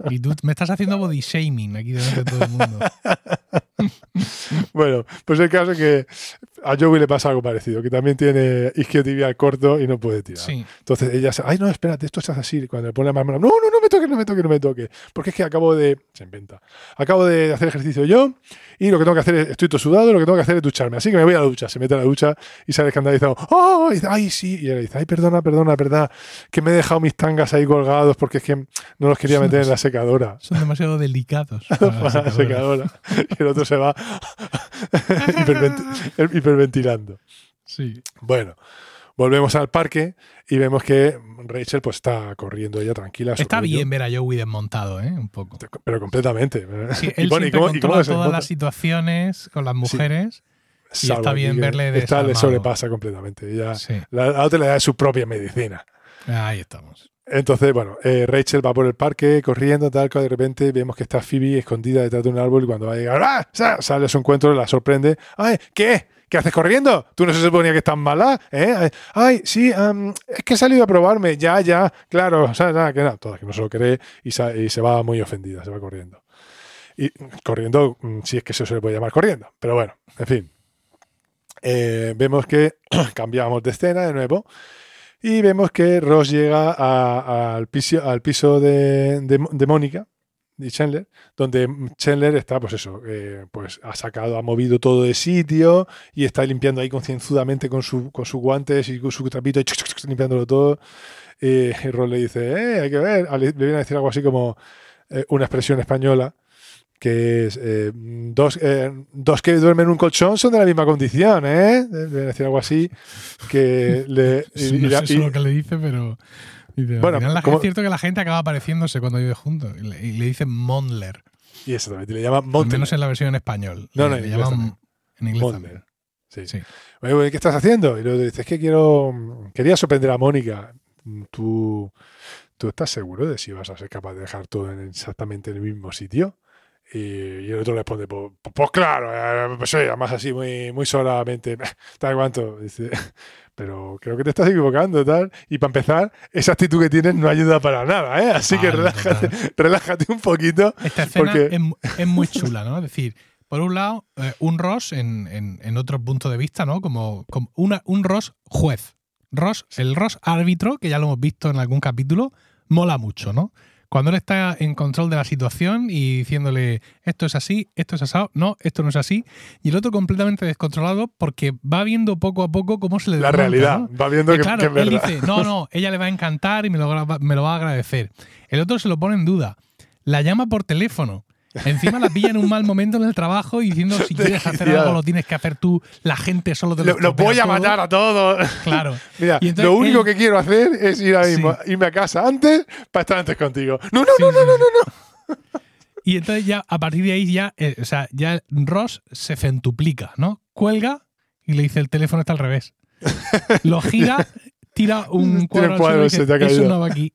Speaker 1: Y tú me estás haciendo body shaming aquí delante de todo el mundo.
Speaker 2: bueno, pues el caso es que a Joey le pasa algo parecido, que también tiene isquiotibial corto y no puede tirar. Entonces ella se, ay no, espérate, esto es así. Cuando le pone la mano, no, no, no me toque, no me toque, no me toque. Porque es que acabo de, se inventa, acabo de hacer ejercicio yo y lo que tengo que hacer es, estoy todo sudado, lo que tengo que hacer es ducharme. Así que me voy a la ducha, se mete a la ducha y sale escandalizado, oh, ay, sí. Y ella dice, ay, perdona, perdona, verdad, que me he dejado mis tangas ahí colgados porque es que no los quería meter en la secadora.
Speaker 1: Son demasiado delicados
Speaker 2: para la secadora. Y el otro se va hiperventilando.
Speaker 1: Sí.
Speaker 2: Bueno, volvemos al parque y vemos que Rachel pues está corriendo ella tranquila.
Speaker 1: Está bien ver a Joey desmontado, ¿eh? Un poco.
Speaker 2: Pero completamente.
Speaker 1: Sí, él y controla todas las situaciones con las mujeres. Y está bien verle de
Speaker 2: Está le sobrepasa completamente. Ella, la, otra le da su propia medicina.
Speaker 1: Ahí estamos.
Speaker 2: Entonces, bueno, eh, Rachel va por el parque corriendo, tal, cual de repente vemos que está Phoebe escondida detrás de un árbol y cuando va a llegar, ¡ah! sale a su encuentro, la sorprende. ¡Ay! ¿Qué? ¿Qué haces corriendo? ¿Tú no se suponía que estás mala? ¿Eh? Ay, sí, es que he salido a probarme. Ya, ya, claro. O nada, que nada, toda que no se lo cree y, se va muy ofendida, se va corriendo. Y corriendo, mm, si es que eso se le puede llamar corriendo. Pero bueno, en fin. Eh, vemos que cambiamos de escena de nuevo y vemos que Ross llega al, piso, al piso de, Mónica y Chandler, donde Chandler está, pues eso, eh, pues ha sacado, ha movido todo de sitio y está limpiando ahí concienzudamente con, su, con sus guantes y con su trapito, limpiándolo todo. y Ross le dice, eh, hay que ver, le, viene a decir algo así como eh, una expresión española que es eh, dos, eh, dos que duermen en un colchón son de la misma condición, ¿eh? Debe decir algo así que le...
Speaker 1: no sé lo que le dice, pero... bueno, es cierto que la gente acaba apareciendo cuando vive juntos y le, dicen Mondler.
Speaker 2: Y también, le llaman Mondler.
Speaker 1: Al menos en la versión en español.
Speaker 2: No, no,
Speaker 1: le,
Speaker 2: llaman
Speaker 1: en inglés también.
Speaker 2: Sí. sí. ¿qué estás haciendo? Y luego dices, es que quiero... Quería sorprender a Mónica. ¿Tú, ¿Tú estás seguro de si vas a ser capaz de dejar todo en exactamente en el mismo sitio? Y, el otro le responde, pues, pues claro, eh, pues además así muy, muy solamente, tal cuanto. Dice, pero creo que te estás equivocando, tal. Y para empezar, esa actitud que tienes no ayuda para nada, ¿eh? Así que relájate, relájate un poquito.
Speaker 1: Esta escena es, muy chula, ¿no? Es decir, por un lado, eh, un Ross en, en, en, otro punto de vista, ¿no? Como, como una, un Ross juez. Ross, el Ross árbitro, que ya lo hemos visto en algún capítulo, mola mucho, ¿no? Cuando él está en control de la situación y diciéndole esto es así, esto es asado, no, esto no es así, y el otro completamente descontrolado porque va viendo poco a poco cómo se le
Speaker 2: La realidad, va viendo que,
Speaker 1: claro, él dice, no, no, ella le va a encantar y me lo, me lo va a agradecer. El otro se lo pone en duda. La llama por teléfono Encima la pilla en un mal momento en el trabajo y diciendo si quieres hacer algo lo tienes que hacer tú, la gente solo te
Speaker 2: lo Lo voy a matar a todos.
Speaker 1: Claro.
Speaker 2: Mira, lo único que quiero hacer es ir a mismo, irme a casa antes para estar antes contigo. No, no, no, no, no, no,
Speaker 1: Y entonces ya a partir de ahí ya, eh, o sea, ya Ross se centuplica, ¿no? Cuelga y le dice el teléfono está al revés. lo gira, tira un cuadro, y dice, eso no va aquí.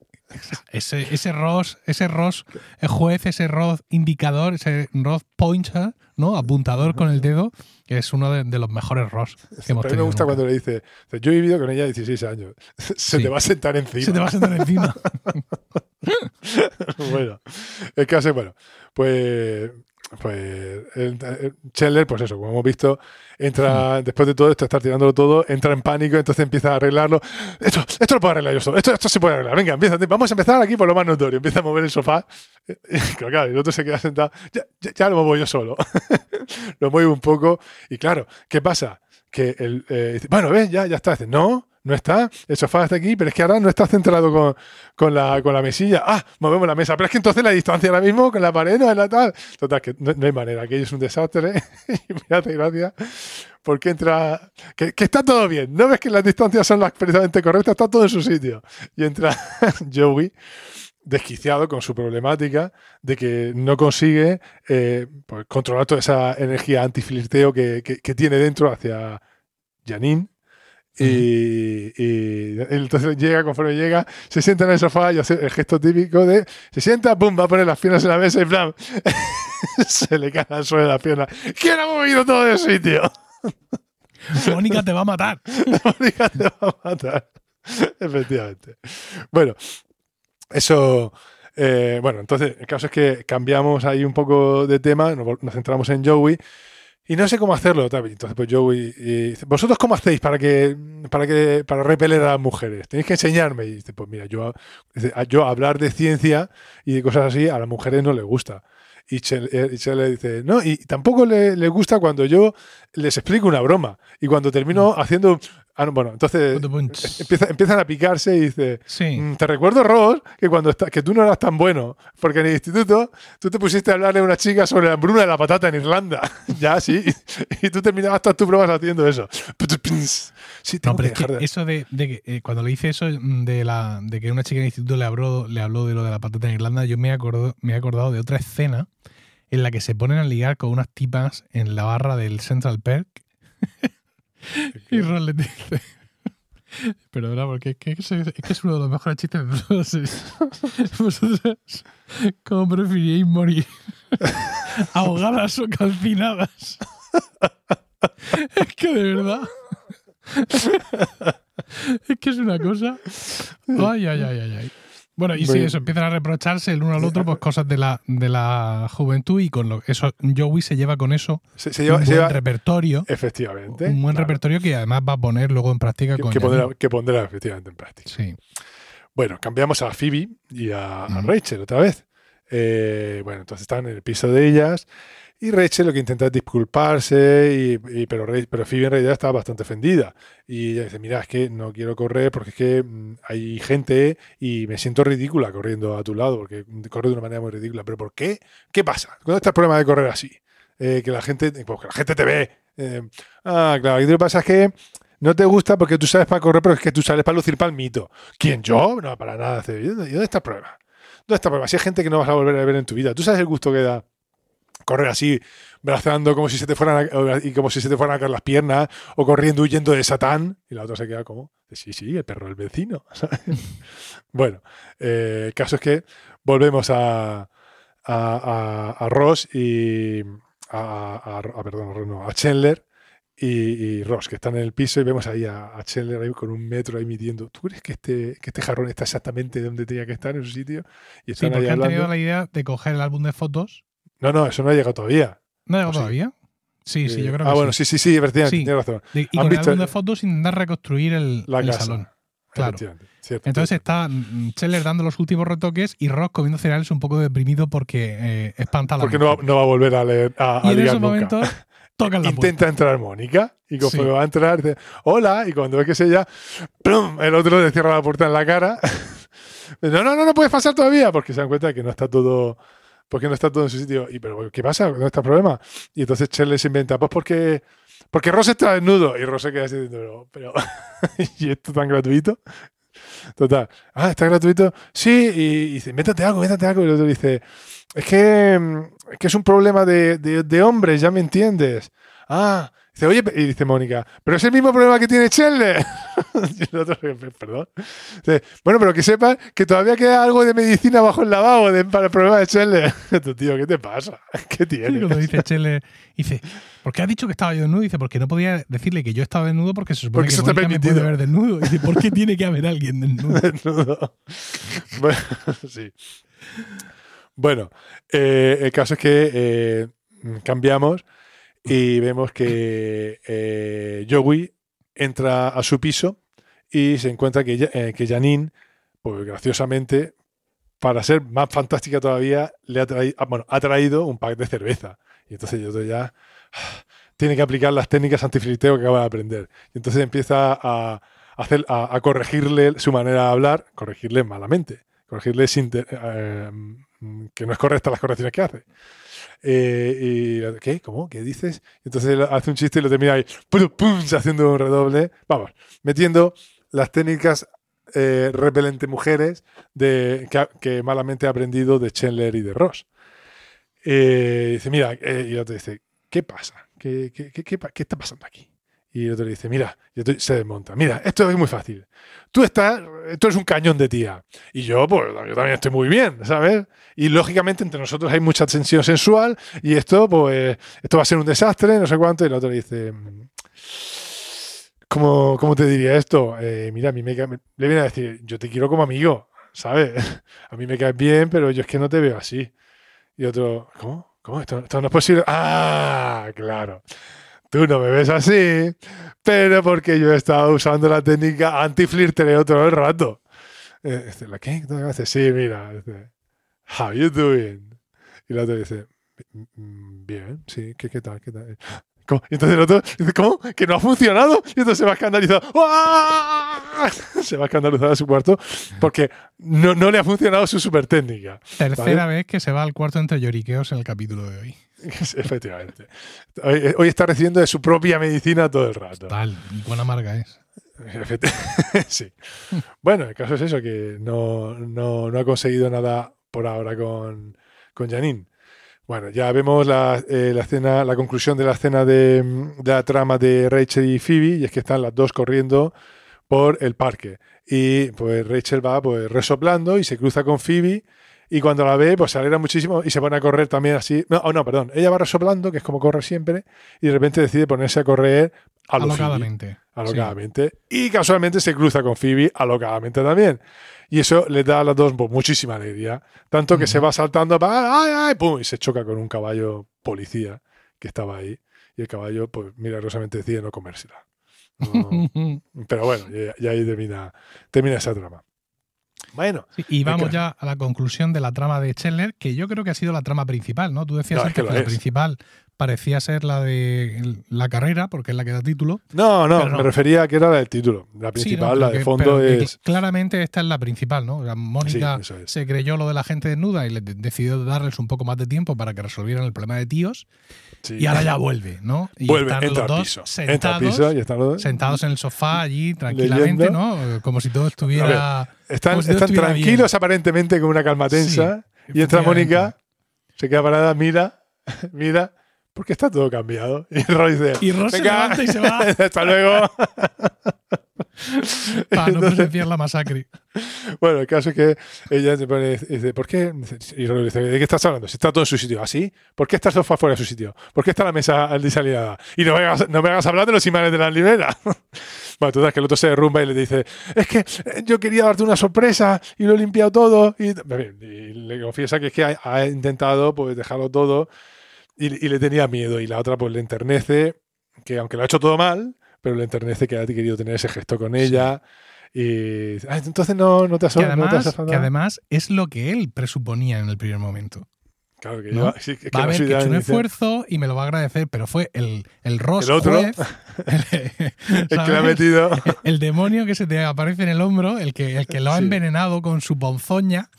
Speaker 1: Ese, ese Ross, ese Ross el juez, ese Ross indicador, ese Ross pointer, ¿no? Apuntador con el dedo, que es uno de, los mejores Ross que hemos tenido.
Speaker 2: me gusta cuando le dice, yo he vivido con ella 16 años. Se te va a sentar encima.
Speaker 1: Se te va a sentar encima.
Speaker 2: bueno, el caso es, bueno, pues pues el, Scheller, pues eso, como hemos visto, entra, hmm. después de todo esto, estar tirándolo todo, entra en pánico, entonces empieza a arreglarlo. Esto, esto lo puedo arreglar yo solo, esto, esto se puede arreglar. Venga, empieza, vamos a empezar aquí por lo más notorio. Empieza a mover el sofá. Y, claro, el otro se queda sentado. Ya, ya, lo muevo yo solo. lo muevo un poco. Y claro, ¿qué pasa? Que el, eh, bueno, ven, ya, ya está. Dice, no, no está, el sofá está aquí, pero es que ahora no está centrado con, con, la, con la mesilla. Ah, movemos la mesa, pero es que entonces la distancia ahora mismo con la pared no es la tal. Total, que no, hay manera, aquello es un desastre. y mirate, gracias, porque entra, que, que, está todo bien, no ves que las distancias son las precisamente correctas, está todo en su sitio. Y entra Joey desquiciado con su problemática de que no consigue eh, pues, controlar toda esa energía antiflirteo que, que, que tiene dentro hacia Janine y, entonces llega, conforme llega, se sienta en el sofá y hace el gesto típico de se sienta, pum, va a poner las piernas en la mesa y plan, se le cae al suelo de las piernas. ¿Quién ha movido todo el sitio?
Speaker 1: Mónica te va a matar.
Speaker 2: Mónica te va a matar. Efectivamente. Bueno, eso. Eh, bueno, entonces el caso es que cambiamos ahí un poco de tema, nos centramos en Joey y no sé cómo hacerlo, Entonces, pues yo y, ¿vosotros cómo hacéis para que, para que, para repeler a las mujeres? Tenéis que enseñarme. Y dice, pues mira, yo, yo hablar de ciencia y de cosas así a las mujeres no les gusta. Y Chelle, eh, le dice, no, y tampoco le, le, gusta cuando yo les explico una broma. Y cuando termino mm. haciendo Ah, bueno, entonces empiezan a picarse y dice, mm, te recuerdo, Ross, que cuando que tú no eras tan bueno, porque en el instituto tú te pusiste a hablarle a una chica sobre la hambruna de la patata en Irlanda. ya, sí. Y, tú terminabas todas tus pruebas haciendo eso.
Speaker 1: Sí, no, pero que eso de, que eh, cuando le hice eso de, la, de que una chica en el instituto le habló, le habló de lo de la patata en Irlanda, yo me he, acordado, me he acordado de otra escena en la que se ponen a ligar con unas tipas en la barra del Central Perk. Y Ron le dice. Perdona, porque es que es, uno de los mejores chistes de todos. Vosotros, ¿cómo preferiríais morir? ¿Ahogadas o calcinadas? es que de verdad. es que es una cosa. Ay, ay, ay, ay, ay. Bueno, y si eso, empiezan a reprocharse el uno al otro, pues cosas de la, de la juventud y con lo eso, Joey se lleva con eso
Speaker 2: se, lleva,
Speaker 1: un buen repertorio.
Speaker 2: Efectivamente.
Speaker 1: Un buen repertorio que además va a poner luego en práctica con
Speaker 2: que pondrá, que pondrá efectivamente en práctica.
Speaker 1: Sí.
Speaker 2: Bueno, cambiamos a Phoebe y a, Rachel otra vez. Eh, bueno, entonces están en el piso de ellas y Rachel lo que intenta es disculparse, y, pero, pero Phoebe en realidad está bastante ofendida. Y ella dice, mira, es que no quiero correr porque es que mm, hay gente y me siento ridícula corriendo a tu lado, porque corro de una manera muy ridícula. ¿Pero por qué? ¿Qué pasa? ¿Cuándo está el problema de correr así? Eh, que, la gente, pues, que la gente te ve. Eh, ah, claro, y lo que pasa es que no te gusta porque tú sales para correr, pero es que tú sales para lucir para el mito. ¿Quién yo? No, para nada. ¿Y dónde está el problema? ¿Dónde está el problema? Si hay gente que no vas a volver a ver en tu vida, ¿tú sabes el gusto que da correr así, braceando como si se te fueran a, y como si se te fueran a caer las piernas, o corriendo huyendo de Satán, y la otra se queda como, sí, sí, el perro del vecino. bueno, eh, el caso es que volvemos a, a, Ross y a, perdón, a Chandler y, Ross, que están en el piso y vemos ahí a, Chandler ahí con un metro ahí midiendo. ¿Tú crees que este, que este jarrón está exactamente donde tenía que estar en su sitio?
Speaker 1: Y están sí, porque han tenido la idea de coger el álbum de fotos
Speaker 2: no, no, eso no ha llegado todavía.
Speaker 1: ¿No ha llegado todavía? Sí, sí, yo creo
Speaker 2: ah,
Speaker 1: que
Speaker 2: ah, bueno, sí, sí, sí, efectivamente, tienes razón.
Speaker 1: y con el álbum de fotos intentar reconstruir el,
Speaker 2: la
Speaker 1: salón. Claro. Entonces está Scheller dando los últimos retoques y Ross comiendo cereales un poco deprimido porque eh, espanta la
Speaker 2: Porque no va, no va, a volver a leer a,
Speaker 1: Y en esos momentos tocan la
Speaker 2: Intenta entrar Mónica y como va a entrar dice hola y cuando ve que es ella, ¡plum! el otro le cierra la puerta en la cara. no, no, no, no puedes pasar todavía porque se dan cuenta de que no está todo porque no está todo en su sitio. Y, pero, ¿qué pasa? ¿Dónde está el problema? Y entonces Cher se inventa, pues porque, porque Ross está desnudo. Y Ross se queda así diciendo, pero, ¿y esto tan gratuito? Total. Ah, está gratuito. Sí, y, dice, métate algo, métate algo. Y el otro dice, es que, es que es un problema de, de hombres, ya me entiendes. Ah, Dice, oye, y dice Mónica, pero es el mismo problema que tiene Chandler. y el otro, perdón. Dice, bueno, pero que sepas que todavía queda algo de medicina bajo el lavabo de, para el problema de Chandler. tu tío, ¿qué te pasa? ¿Qué tiene?
Speaker 1: cuando dice Chandler, dice, ¿por qué has dicho que estaba yo desnudo? Dice, porque no podía decirle que yo estaba desnudo porque se supone
Speaker 2: Porque
Speaker 1: que
Speaker 2: eso
Speaker 1: Mónica me puede ver desnudo. Dice, ¿por qué tiene que haber alguien desnudo?
Speaker 2: Desnudo. bueno, sí. Bueno, eh, el caso es que eh, cambiamos y vemos que eh, entra a su piso y se encuentra que, eh, que Janine, pues graciosamente, para ser más fantástica todavía, le ha, traído, bueno, ha traído un pack de cerveza. Y entonces yo ya ah, tiene que aplicar las técnicas antiflirteo que acaba de aprender. Y entonces empieza a, hacer, a, corregirle su manera de hablar, corregirle malamente, corregirle sin eh, mm, que no es correcta las correcciones que hace. Eh, ¿Qué? ¿Cómo? ¿Qué dices? Entonces hace un chiste y lo termina ahí, haciendo un redoble. Vamos, metiendo las técnicas eh, repelente mujeres de, que, malamente ha aprendido de Chandler y de Ross. Eh, dice, mira, eh, y otro dice, ¿qué pasa? ¿Qué, qué, qué, qué pa- qué está pasando aquí? Y el otro le dice, mira, se desmonta, mira, esto es muy fácil. Tú estás, tú eres un cañón de tía. Y yo, pues, yo también estoy muy bien, ¿sabes? Y lógicamente entre nosotros hay mucha tensión sensual y esto, pues, esto va a ser un desastre, no sé cuánto. Y el otro le dice, ¿cómo, cómo te diría esto? Eh, mira, a mí me cae- le viene a decir, yo te quiero como amigo, ¿sabes? A mí me caes bien, pero yo es que no te veo así. Y otro, ¿cómo? ¿Cómo? Esto, esto no es posible. Ah, claro. Tú no me ves así, pero porque yo he estado usando la técnica anti-flirteo todo el rato. Eh, dice, ¿La qué? ¿Qué haces? Sí, mira. dice, How you doing? Y el otro dice, "Mm, bien, sí, ¿qué, qué tal? ¿Qué tal? ¿Cómo? Y entonces el otro dice, ¿cómo? ¿Que no ha funcionado? Y entonces se va escandalizado. ¡Ah! Se va escandalizado a su cuarto porque no, no le ha funcionado su super técnica.
Speaker 1: Tercera vez que se va al cuarto entre lloriqueos en el capítulo de hoy.
Speaker 2: Efectivamente. Hoy, hoy está recibiendo de su propia medicina todo el rato.
Speaker 1: Tal, y cuán amarga es.
Speaker 2: Sí. Bueno, el caso es eso, que no, no, no ha conseguido nada por ahora con, con Janine. Bueno, ya vemos la, eh, la escena, la conclusión de la escena de, mm, de la trama de Rachel y Phoebe, y es que están las dos corriendo por el parque. Y pues Rachel va pues resoplando y se cruza con Phoebe. Y cuando la ve, pues se alegra muchísimo y se pone a correr también así. No, oh, no, perdón. Ella va resoplando, que es como corre siempre, y de repente decide ponerse a correr a
Speaker 1: Alocadamente.
Speaker 2: alocadamente. Y casualmente se cruza con Phoebe alocadamente también. Y eso le da a las dos pues, muchísima alegría. Tanto que se va saltando para ¡ay, ay! ¡pum! y se choca con un caballo policía que estaba ahí. Y el caballo, pues milagrosamente decide no comérsela. No- pero bueno, y, y ahí termina, termina esa trama. Bueno,
Speaker 1: Sí, y vamos ya a la conclusión de la trama de Chandler, que yo creo que ha sido la trama principal, ¿no? Tú decías
Speaker 2: No, es que
Speaker 1: la
Speaker 2: es.
Speaker 1: principal parecía ser la de la carrera, porque es la que da título.
Speaker 2: no, no,
Speaker 1: no.
Speaker 2: me refería a que era la del título. La
Speaker 1: Sí,
Speaker 2: principal,
Speaker 1: ¿no?
Speaker 2: la de
Speaker 1: que-
Speaker 2: fondo es.
Speaker 1: Claramente esta es la principal, ¿no? La Mónica
Speaker 2: Sí, eso es.
Speaker 1: se creyó lo de la gente desnuda y le de- decidió darles un poco más de tiempo para que resolvieran el problema de tíos.
Speaker 2: sí.
Speaker 1: Y ahora ya vuelve, ¿no? Y
Speaker 2: Vuelve,
Speaker 1: están
Speaker 2: entra
Speaker 1: los dos
Speaker 2: piso.
Speaker 1: Sentados,
Speaker 2: piso y están los dos.
Speaker 1: sentados en el sofá allí tranquilamente. ¿no? Como si todo estuviera.
Speaker 2: Están,
Speaker 1: si
Speaker 2: están tranquilos aparentemente con una calma tensa. y entra. Mónica, se queda parada, mira, mira, porque está todo cambiado. Y Roy dice,
Speaker 1: Y Ross se
Speaker 2: "Venga,
Speaker 1: levanta y se va
Speaker 2: hasta luego.
Speaker 1: para no presenciar la masacre.
Speaker 2: bueno, el caso es que ella se pone, dice, ¿por qué? Y Roy dice, ¿de qué estás hablando? Si está todo en su sitio. ¿Así? ¿Por qué está el sofá fuera de su sitio? ¿Por qué está la mesa desalineada? Y no me hagas, no me hagas hablar de los imanes de la libera. Bueno, total, que el otro se derrumba y le dice, es que eh, yo quería darte una sorpresa y lo he limpiado todo. Y, y le confiesa que es que ha, ha intentado pues dejarlo todo y, y le tenía miedo. Y la otra pues le enternece, que aunque lo ha hecho todo mal, pero le enternece que ha querido tener ese gesto con ella. Y "Ah, entonces no, no te has
Speaker 1: Que
Speaker 2: no
Speaker 1: además,
Speaker 2: enfadado".
Speaker 1: que además es lo que él presuponía en el primer momento.
Speaker 2: Claro que
Speaker 1: ¿no?
Speaker 2: lleva- sí, es que
Speaker 1: Va a
Speaker 2: no
Speaker 1: ver
Speaker 2: soy
Speaker 1: que hecho un esfuerzo y me lo va a agradecer, pero fue el, el Ross
Speaker 2: El otro,
Speaker 1: juez,
Speaker 2: el que le ha metido.
Speaker 1: el demonio que se te aparece en el hombro, el que, el que lo ha
Speaker 2: Sí.
Speaker 1: envenenado con su ponzoña,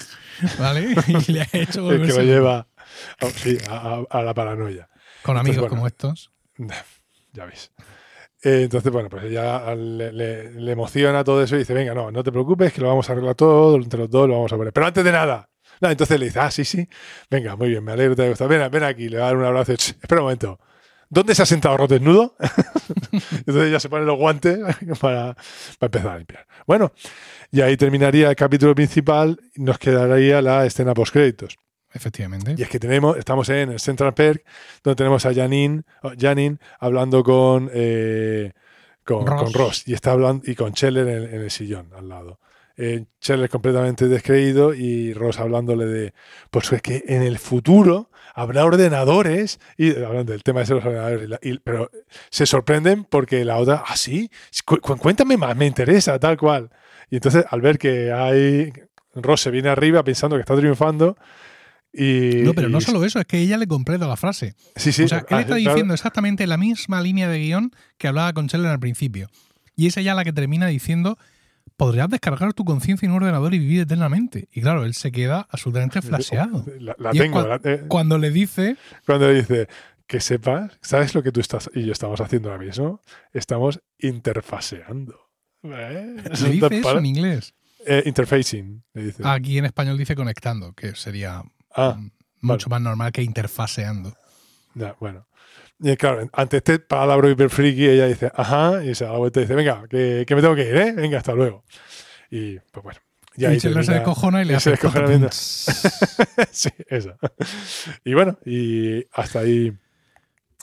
Speaker 1: ¿vale? Y le ha hecho
Speaker 2: el que lo lleva a, sí, a- a- la paranoia.
Speaker 1: con
Speaker 2: Entonces,
Speaker 1: amigos
Speaker 2: bueno.
Speaker 1: como estos.
Speaker 2: Ya ves. Eh, entonces, bueno, pues ella le, le- le emociona todo eso y dice, venga, no, no te preocupes, que lo vamos a arreglar todo, entre los dos lo vamos a poner. Pero antes de nada. No, entonces le dice, ah, sí, sí. Venga, muy bien, me alegro, te ha gustado. Ven, ven aquí, le va a dar un abrazo. Espera un momento. ¿Dónde se ha sentado Ross desnudo? Entonces ya se ponen los guantes para, para empezar a limpiar. Bueno, y ahí terminaría el capítulo principal y nos quedaría la escena post-créditos.
Speaker 1: Efectivamente.
Speaker 2: Y es que tenemos, estamos en el Central Perk, donde tenemos a Janine, Janine hablando con, eh, con,
Speaker 1: Ross.
Speaker 2: con Ross y está hablando y con Scheller en, en el sillón al lado. Eh, Scheller completamente descreído y Ross hablándole de, pues es que en el futuro habrá ordenadores y hablando del tema de los ordenadores, y y- pero se sorprenden porque la otra, ah, sí, Cu- cu- cuéntame más, me interesa, tal cual. Y entonces al ver que hay, Ross se viene arriba pensando que está triunfando y...
Speaker 1: No, pero no
Speaker 2: y-
Speaker 1: solo eso, es que ella le completa la frase.
Speaker 2: Sí, sí.
Speaker 1: o sea, él
Speaker 2: ah,
Speaker 1: está diciendo exactamente la misma línea de guion que hablaba con Scheller al principio. Y es ella la que termina diciendo, podrías descargar tu conciencia en un ordenador y vivir eternamente. Y claro, él se queda absolutamente flaseado.
Speaker 2: La, la
Speaker 1: Y
Speaker 2: tengo. la- eh,
Speaker 1: Cuando le dice,
Speaker 2: cuando dice que sepas, ¿sabes lo que tú estás y yo estamos haciendo ahora mismo? Estamos interfaseando. ¿Eh?
Speaker 1: le dice eso en inglés.
Speaker 2: Eh, interfacing, le dice.
Speaker 1: Aquí en español dice conectando, que sería
Speaker 2: Ah,
Speaker 1: mm, mucho más normal que interfaseando.
Speaker 2: ya, bueno. Y claro, ante este palabra hiper friki, ella dice, ajá, y se da la vuelta y dice, venga, que, que me tengo que ir, ¿eh? Venga, hasta luego. Y pues bueno.
Speaker 1: Y,
Speaker 2: ahí
Speaker 1: Scheller se
Speaker 2: termina-
Speaker 1: descojona y le
Speaker 2: y
Speaker 1: hace
Speaker 2: se sí, eso. Y bueno, y hasta ahí.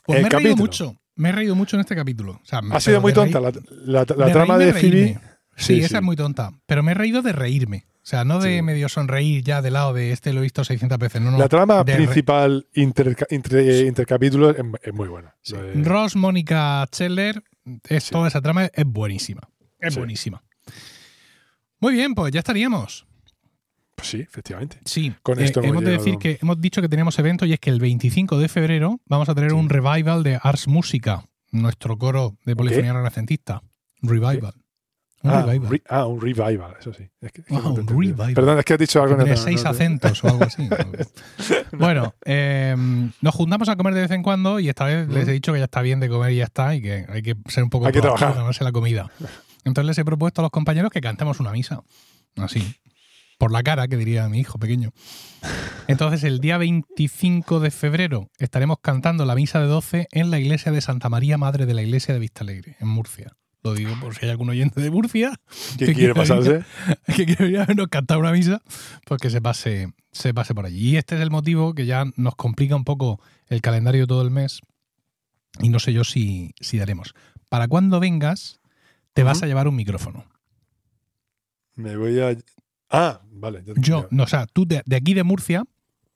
Speaker 1: Pues
Speaker 2: El
Speaker 1: me he reído
Speaker 2: capítulo.
Speaker 1: mucho. Me he reído mucho en este capítulo. O sea, me-
Speaker 2: Ha sido muy tonta
Speaker 1: reír-
Speaker 2: la, la- la
Speaker 1: de
Speaker 2: trama de Phoebe.
Speaker 1: Sí,
Speaker 2: Sí,
Speaker 1: esa
Speaker 2: sí.
Speaker 1: es muy tonta. Pero me he reído de reírme. O sea, no de
Speaker 2: Sí.
Speaker 1: medio sonreír ya de lado de este lo he visto 600 veces. No, no.
Speaker 2: La trama principal interca- entre, intercapítulos es, es muy buena.
Speaker 1: Sí.
Speaker 2: De-
Speaker 1: Ross, Mónica, Scheller, es,
Speaker 2: Sí.
Speaker 1: toda esa trama es buenísima. Es buenísima. Muy bien, pues ya estaríamos.
Speaker 2: pues sí, efectivamente.
Speaker 1: Sí,
Speaker 2: Con
Speaker 1: eh,
Speaker 2: esto hemos
Speaker 1: hemos de decir que hemos dicho que teníamos evento y es que el 25 de febrero vamos a tener un revival de Ars Música, nuestro coro de polifonía renacentista. Revival. Un
Speaker 2: Ah,
Speaker 1: revival.
Speaker 2: re- ah, un revival, eso sí. Es que- es que
Speaker 1: Ah,
Speaker 2: no
Speaker 1: un revival.
Speaker 2: Perdón, es que has dicho algo en otra-
Speaker 1: seis
Speaker 2: no te-
Speaker 1: acentos o algo así. bueno, eh, nos juntamos a comer de vez en cuando y esta vez les he dicho que ya está bien de comer y ya está y que hay que ser un poco
Speaker 2: Hay que trabajar.
Speaker 1: ganarse la comida. Entonces les he propuesto a los compañeros que cantemos una misa. Así. Por la cara, que diría mi hijo pequeño. Entonces, el día 25 de febrero estaremos cantando la misa de 12 en la iglesia de Santa María, Madre de la iglesia de Vistalegre, en Murcia. Lo digo por si hay algún oyente de Murcia
Speaker 2: ¿Qué
Speaker 1: que
Speaker 2: quiere pasarse?
Speaker 1: que quiere venir a vernos cantar una misa, pues que se pase, se pase por allí. Y este es el motivo que ya nos complica un poco el calendario todo el mes. Y no sé yo si, si daremos. Para cuando vengas, te vas a llevar un micrófono.
Speaker 2: Me voy a. Ah, vale.
Speaker 1: Yo, no, o sea, tú de, de aquí de Murcia,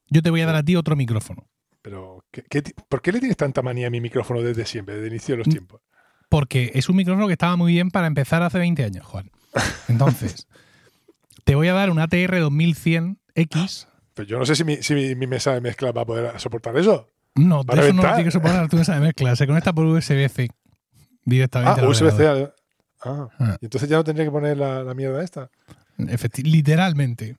Speaker 1: yo te voy a dar a ti otro micrófono.
Speaker 2: Pero, ¿qué- ¿por qué le tienes tanta manía a mi micrófono desde siempre, desde el inicio de los
Speaker 1: Mm.
Speaker 2: tiempos?
Speaker 1: Porque es un micrófono que estaba muy bien para empezar hace 20 años, Juan. Entonces, te voy a dar un ATR 2100X.
Speaker 2: Pero yo no sé si mi, si mi, mi mesa de mezcla va a poder soportar eso.
Speaker 1: No,
Speaker 2: ¿Va
Speaker 1: de eso no lo tienes que soportar tu mesa de mezcla. Se conecta por USB-C directamente.
Speaker 2: Ah, USB-C. Ah,
Speaker 1: Ah.
Speaker 2: y entonces ya no tendría que poner la, la mierda esta.
Speaker 1: Efecti- literalmente.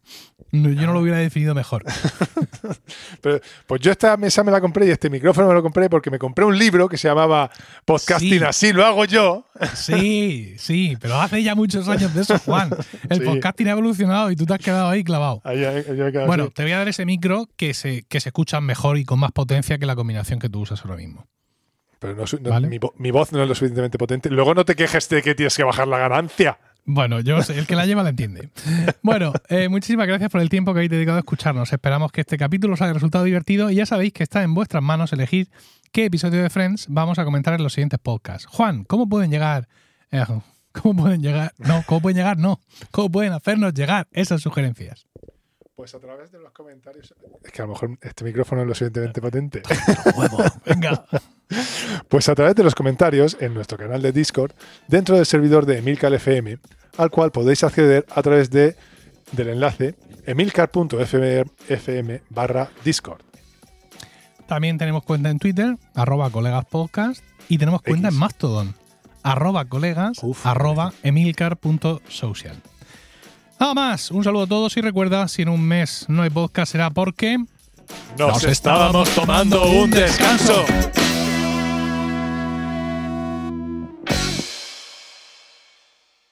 Speaker 1: No, Yo no lo hubiera definido mejor.
Speaker 2: Pero, pues yo esta mesa me la compré y este micrófono me lo compré porque me compré un libro que se llamaba Podcasting
Speaker 1: Sí.
Speaker 2: así lo hago yo.
Speaker 1: Sí, sí, pero hace ya muchos años de eso, Juan. El
Speaker 2: Sí.
Speaker 1: podcasting ha evolucionado y tú te has quedado ahí clavado.
Speaker 2: Ahí, ahí-
Speaker 1: Bueno,
Speaker 2: así.
Speaker 1: te voy a dar ese micro que se, que se escucha mejor y con más potencia que la combinación que tú usas ahora mismo.
Speaker 2: pero no, no-
Speaker 1: ¿vale?
Speaker 2: mi voz no es lo suficientemente potente. Luego no te quejes de que tienes que bajar la ganancia.
Speaker 1: Bueno, yo sé, el que la lleva la entiende. Bueno, eh, muchísimas gracias por el tiempo que habéis dedicado a escucharnos. Esperamos que este capítulo os haya resultado divertido y ya sabéis que está en vuestras manos elegir qué episodio de Friends vamos a comentar en los siguientes podcasts. Juan, ¿cómo pueden llegar? eh, ¿Cómo pueden llegar? No, ¿cómo pueden llegar? No. ¿Cómo pueden hacernos llegar esas sugerencias?
Speaker 2: Pues a través de los comentarios. Es que a lo mejor este micrófono es lo suficientemente potente.
Speaker 1: Huevo, venga.
Speaker 2: Pues a través de los comentarios en nuestro canal de Discord, dentro del servidor de Emilcar FM, al cual podéis acceder a través de, del enlace emilcar.fm barra Discord.
Speaker 1: También tenemos cuenta en Twitter, arroba colegas podcast, y tenemos cuenta
Speaker 2: X.
Speaker 1: en Mastodon, arroba colegas,
Speaker 2: Uf.
Speaker 1: arroba emilcar.social. Nada más, un saludo a todos y recuerda, si en un mes no hay podcast será porque...
Speaker 2: Nos estábamos tomando un descanso.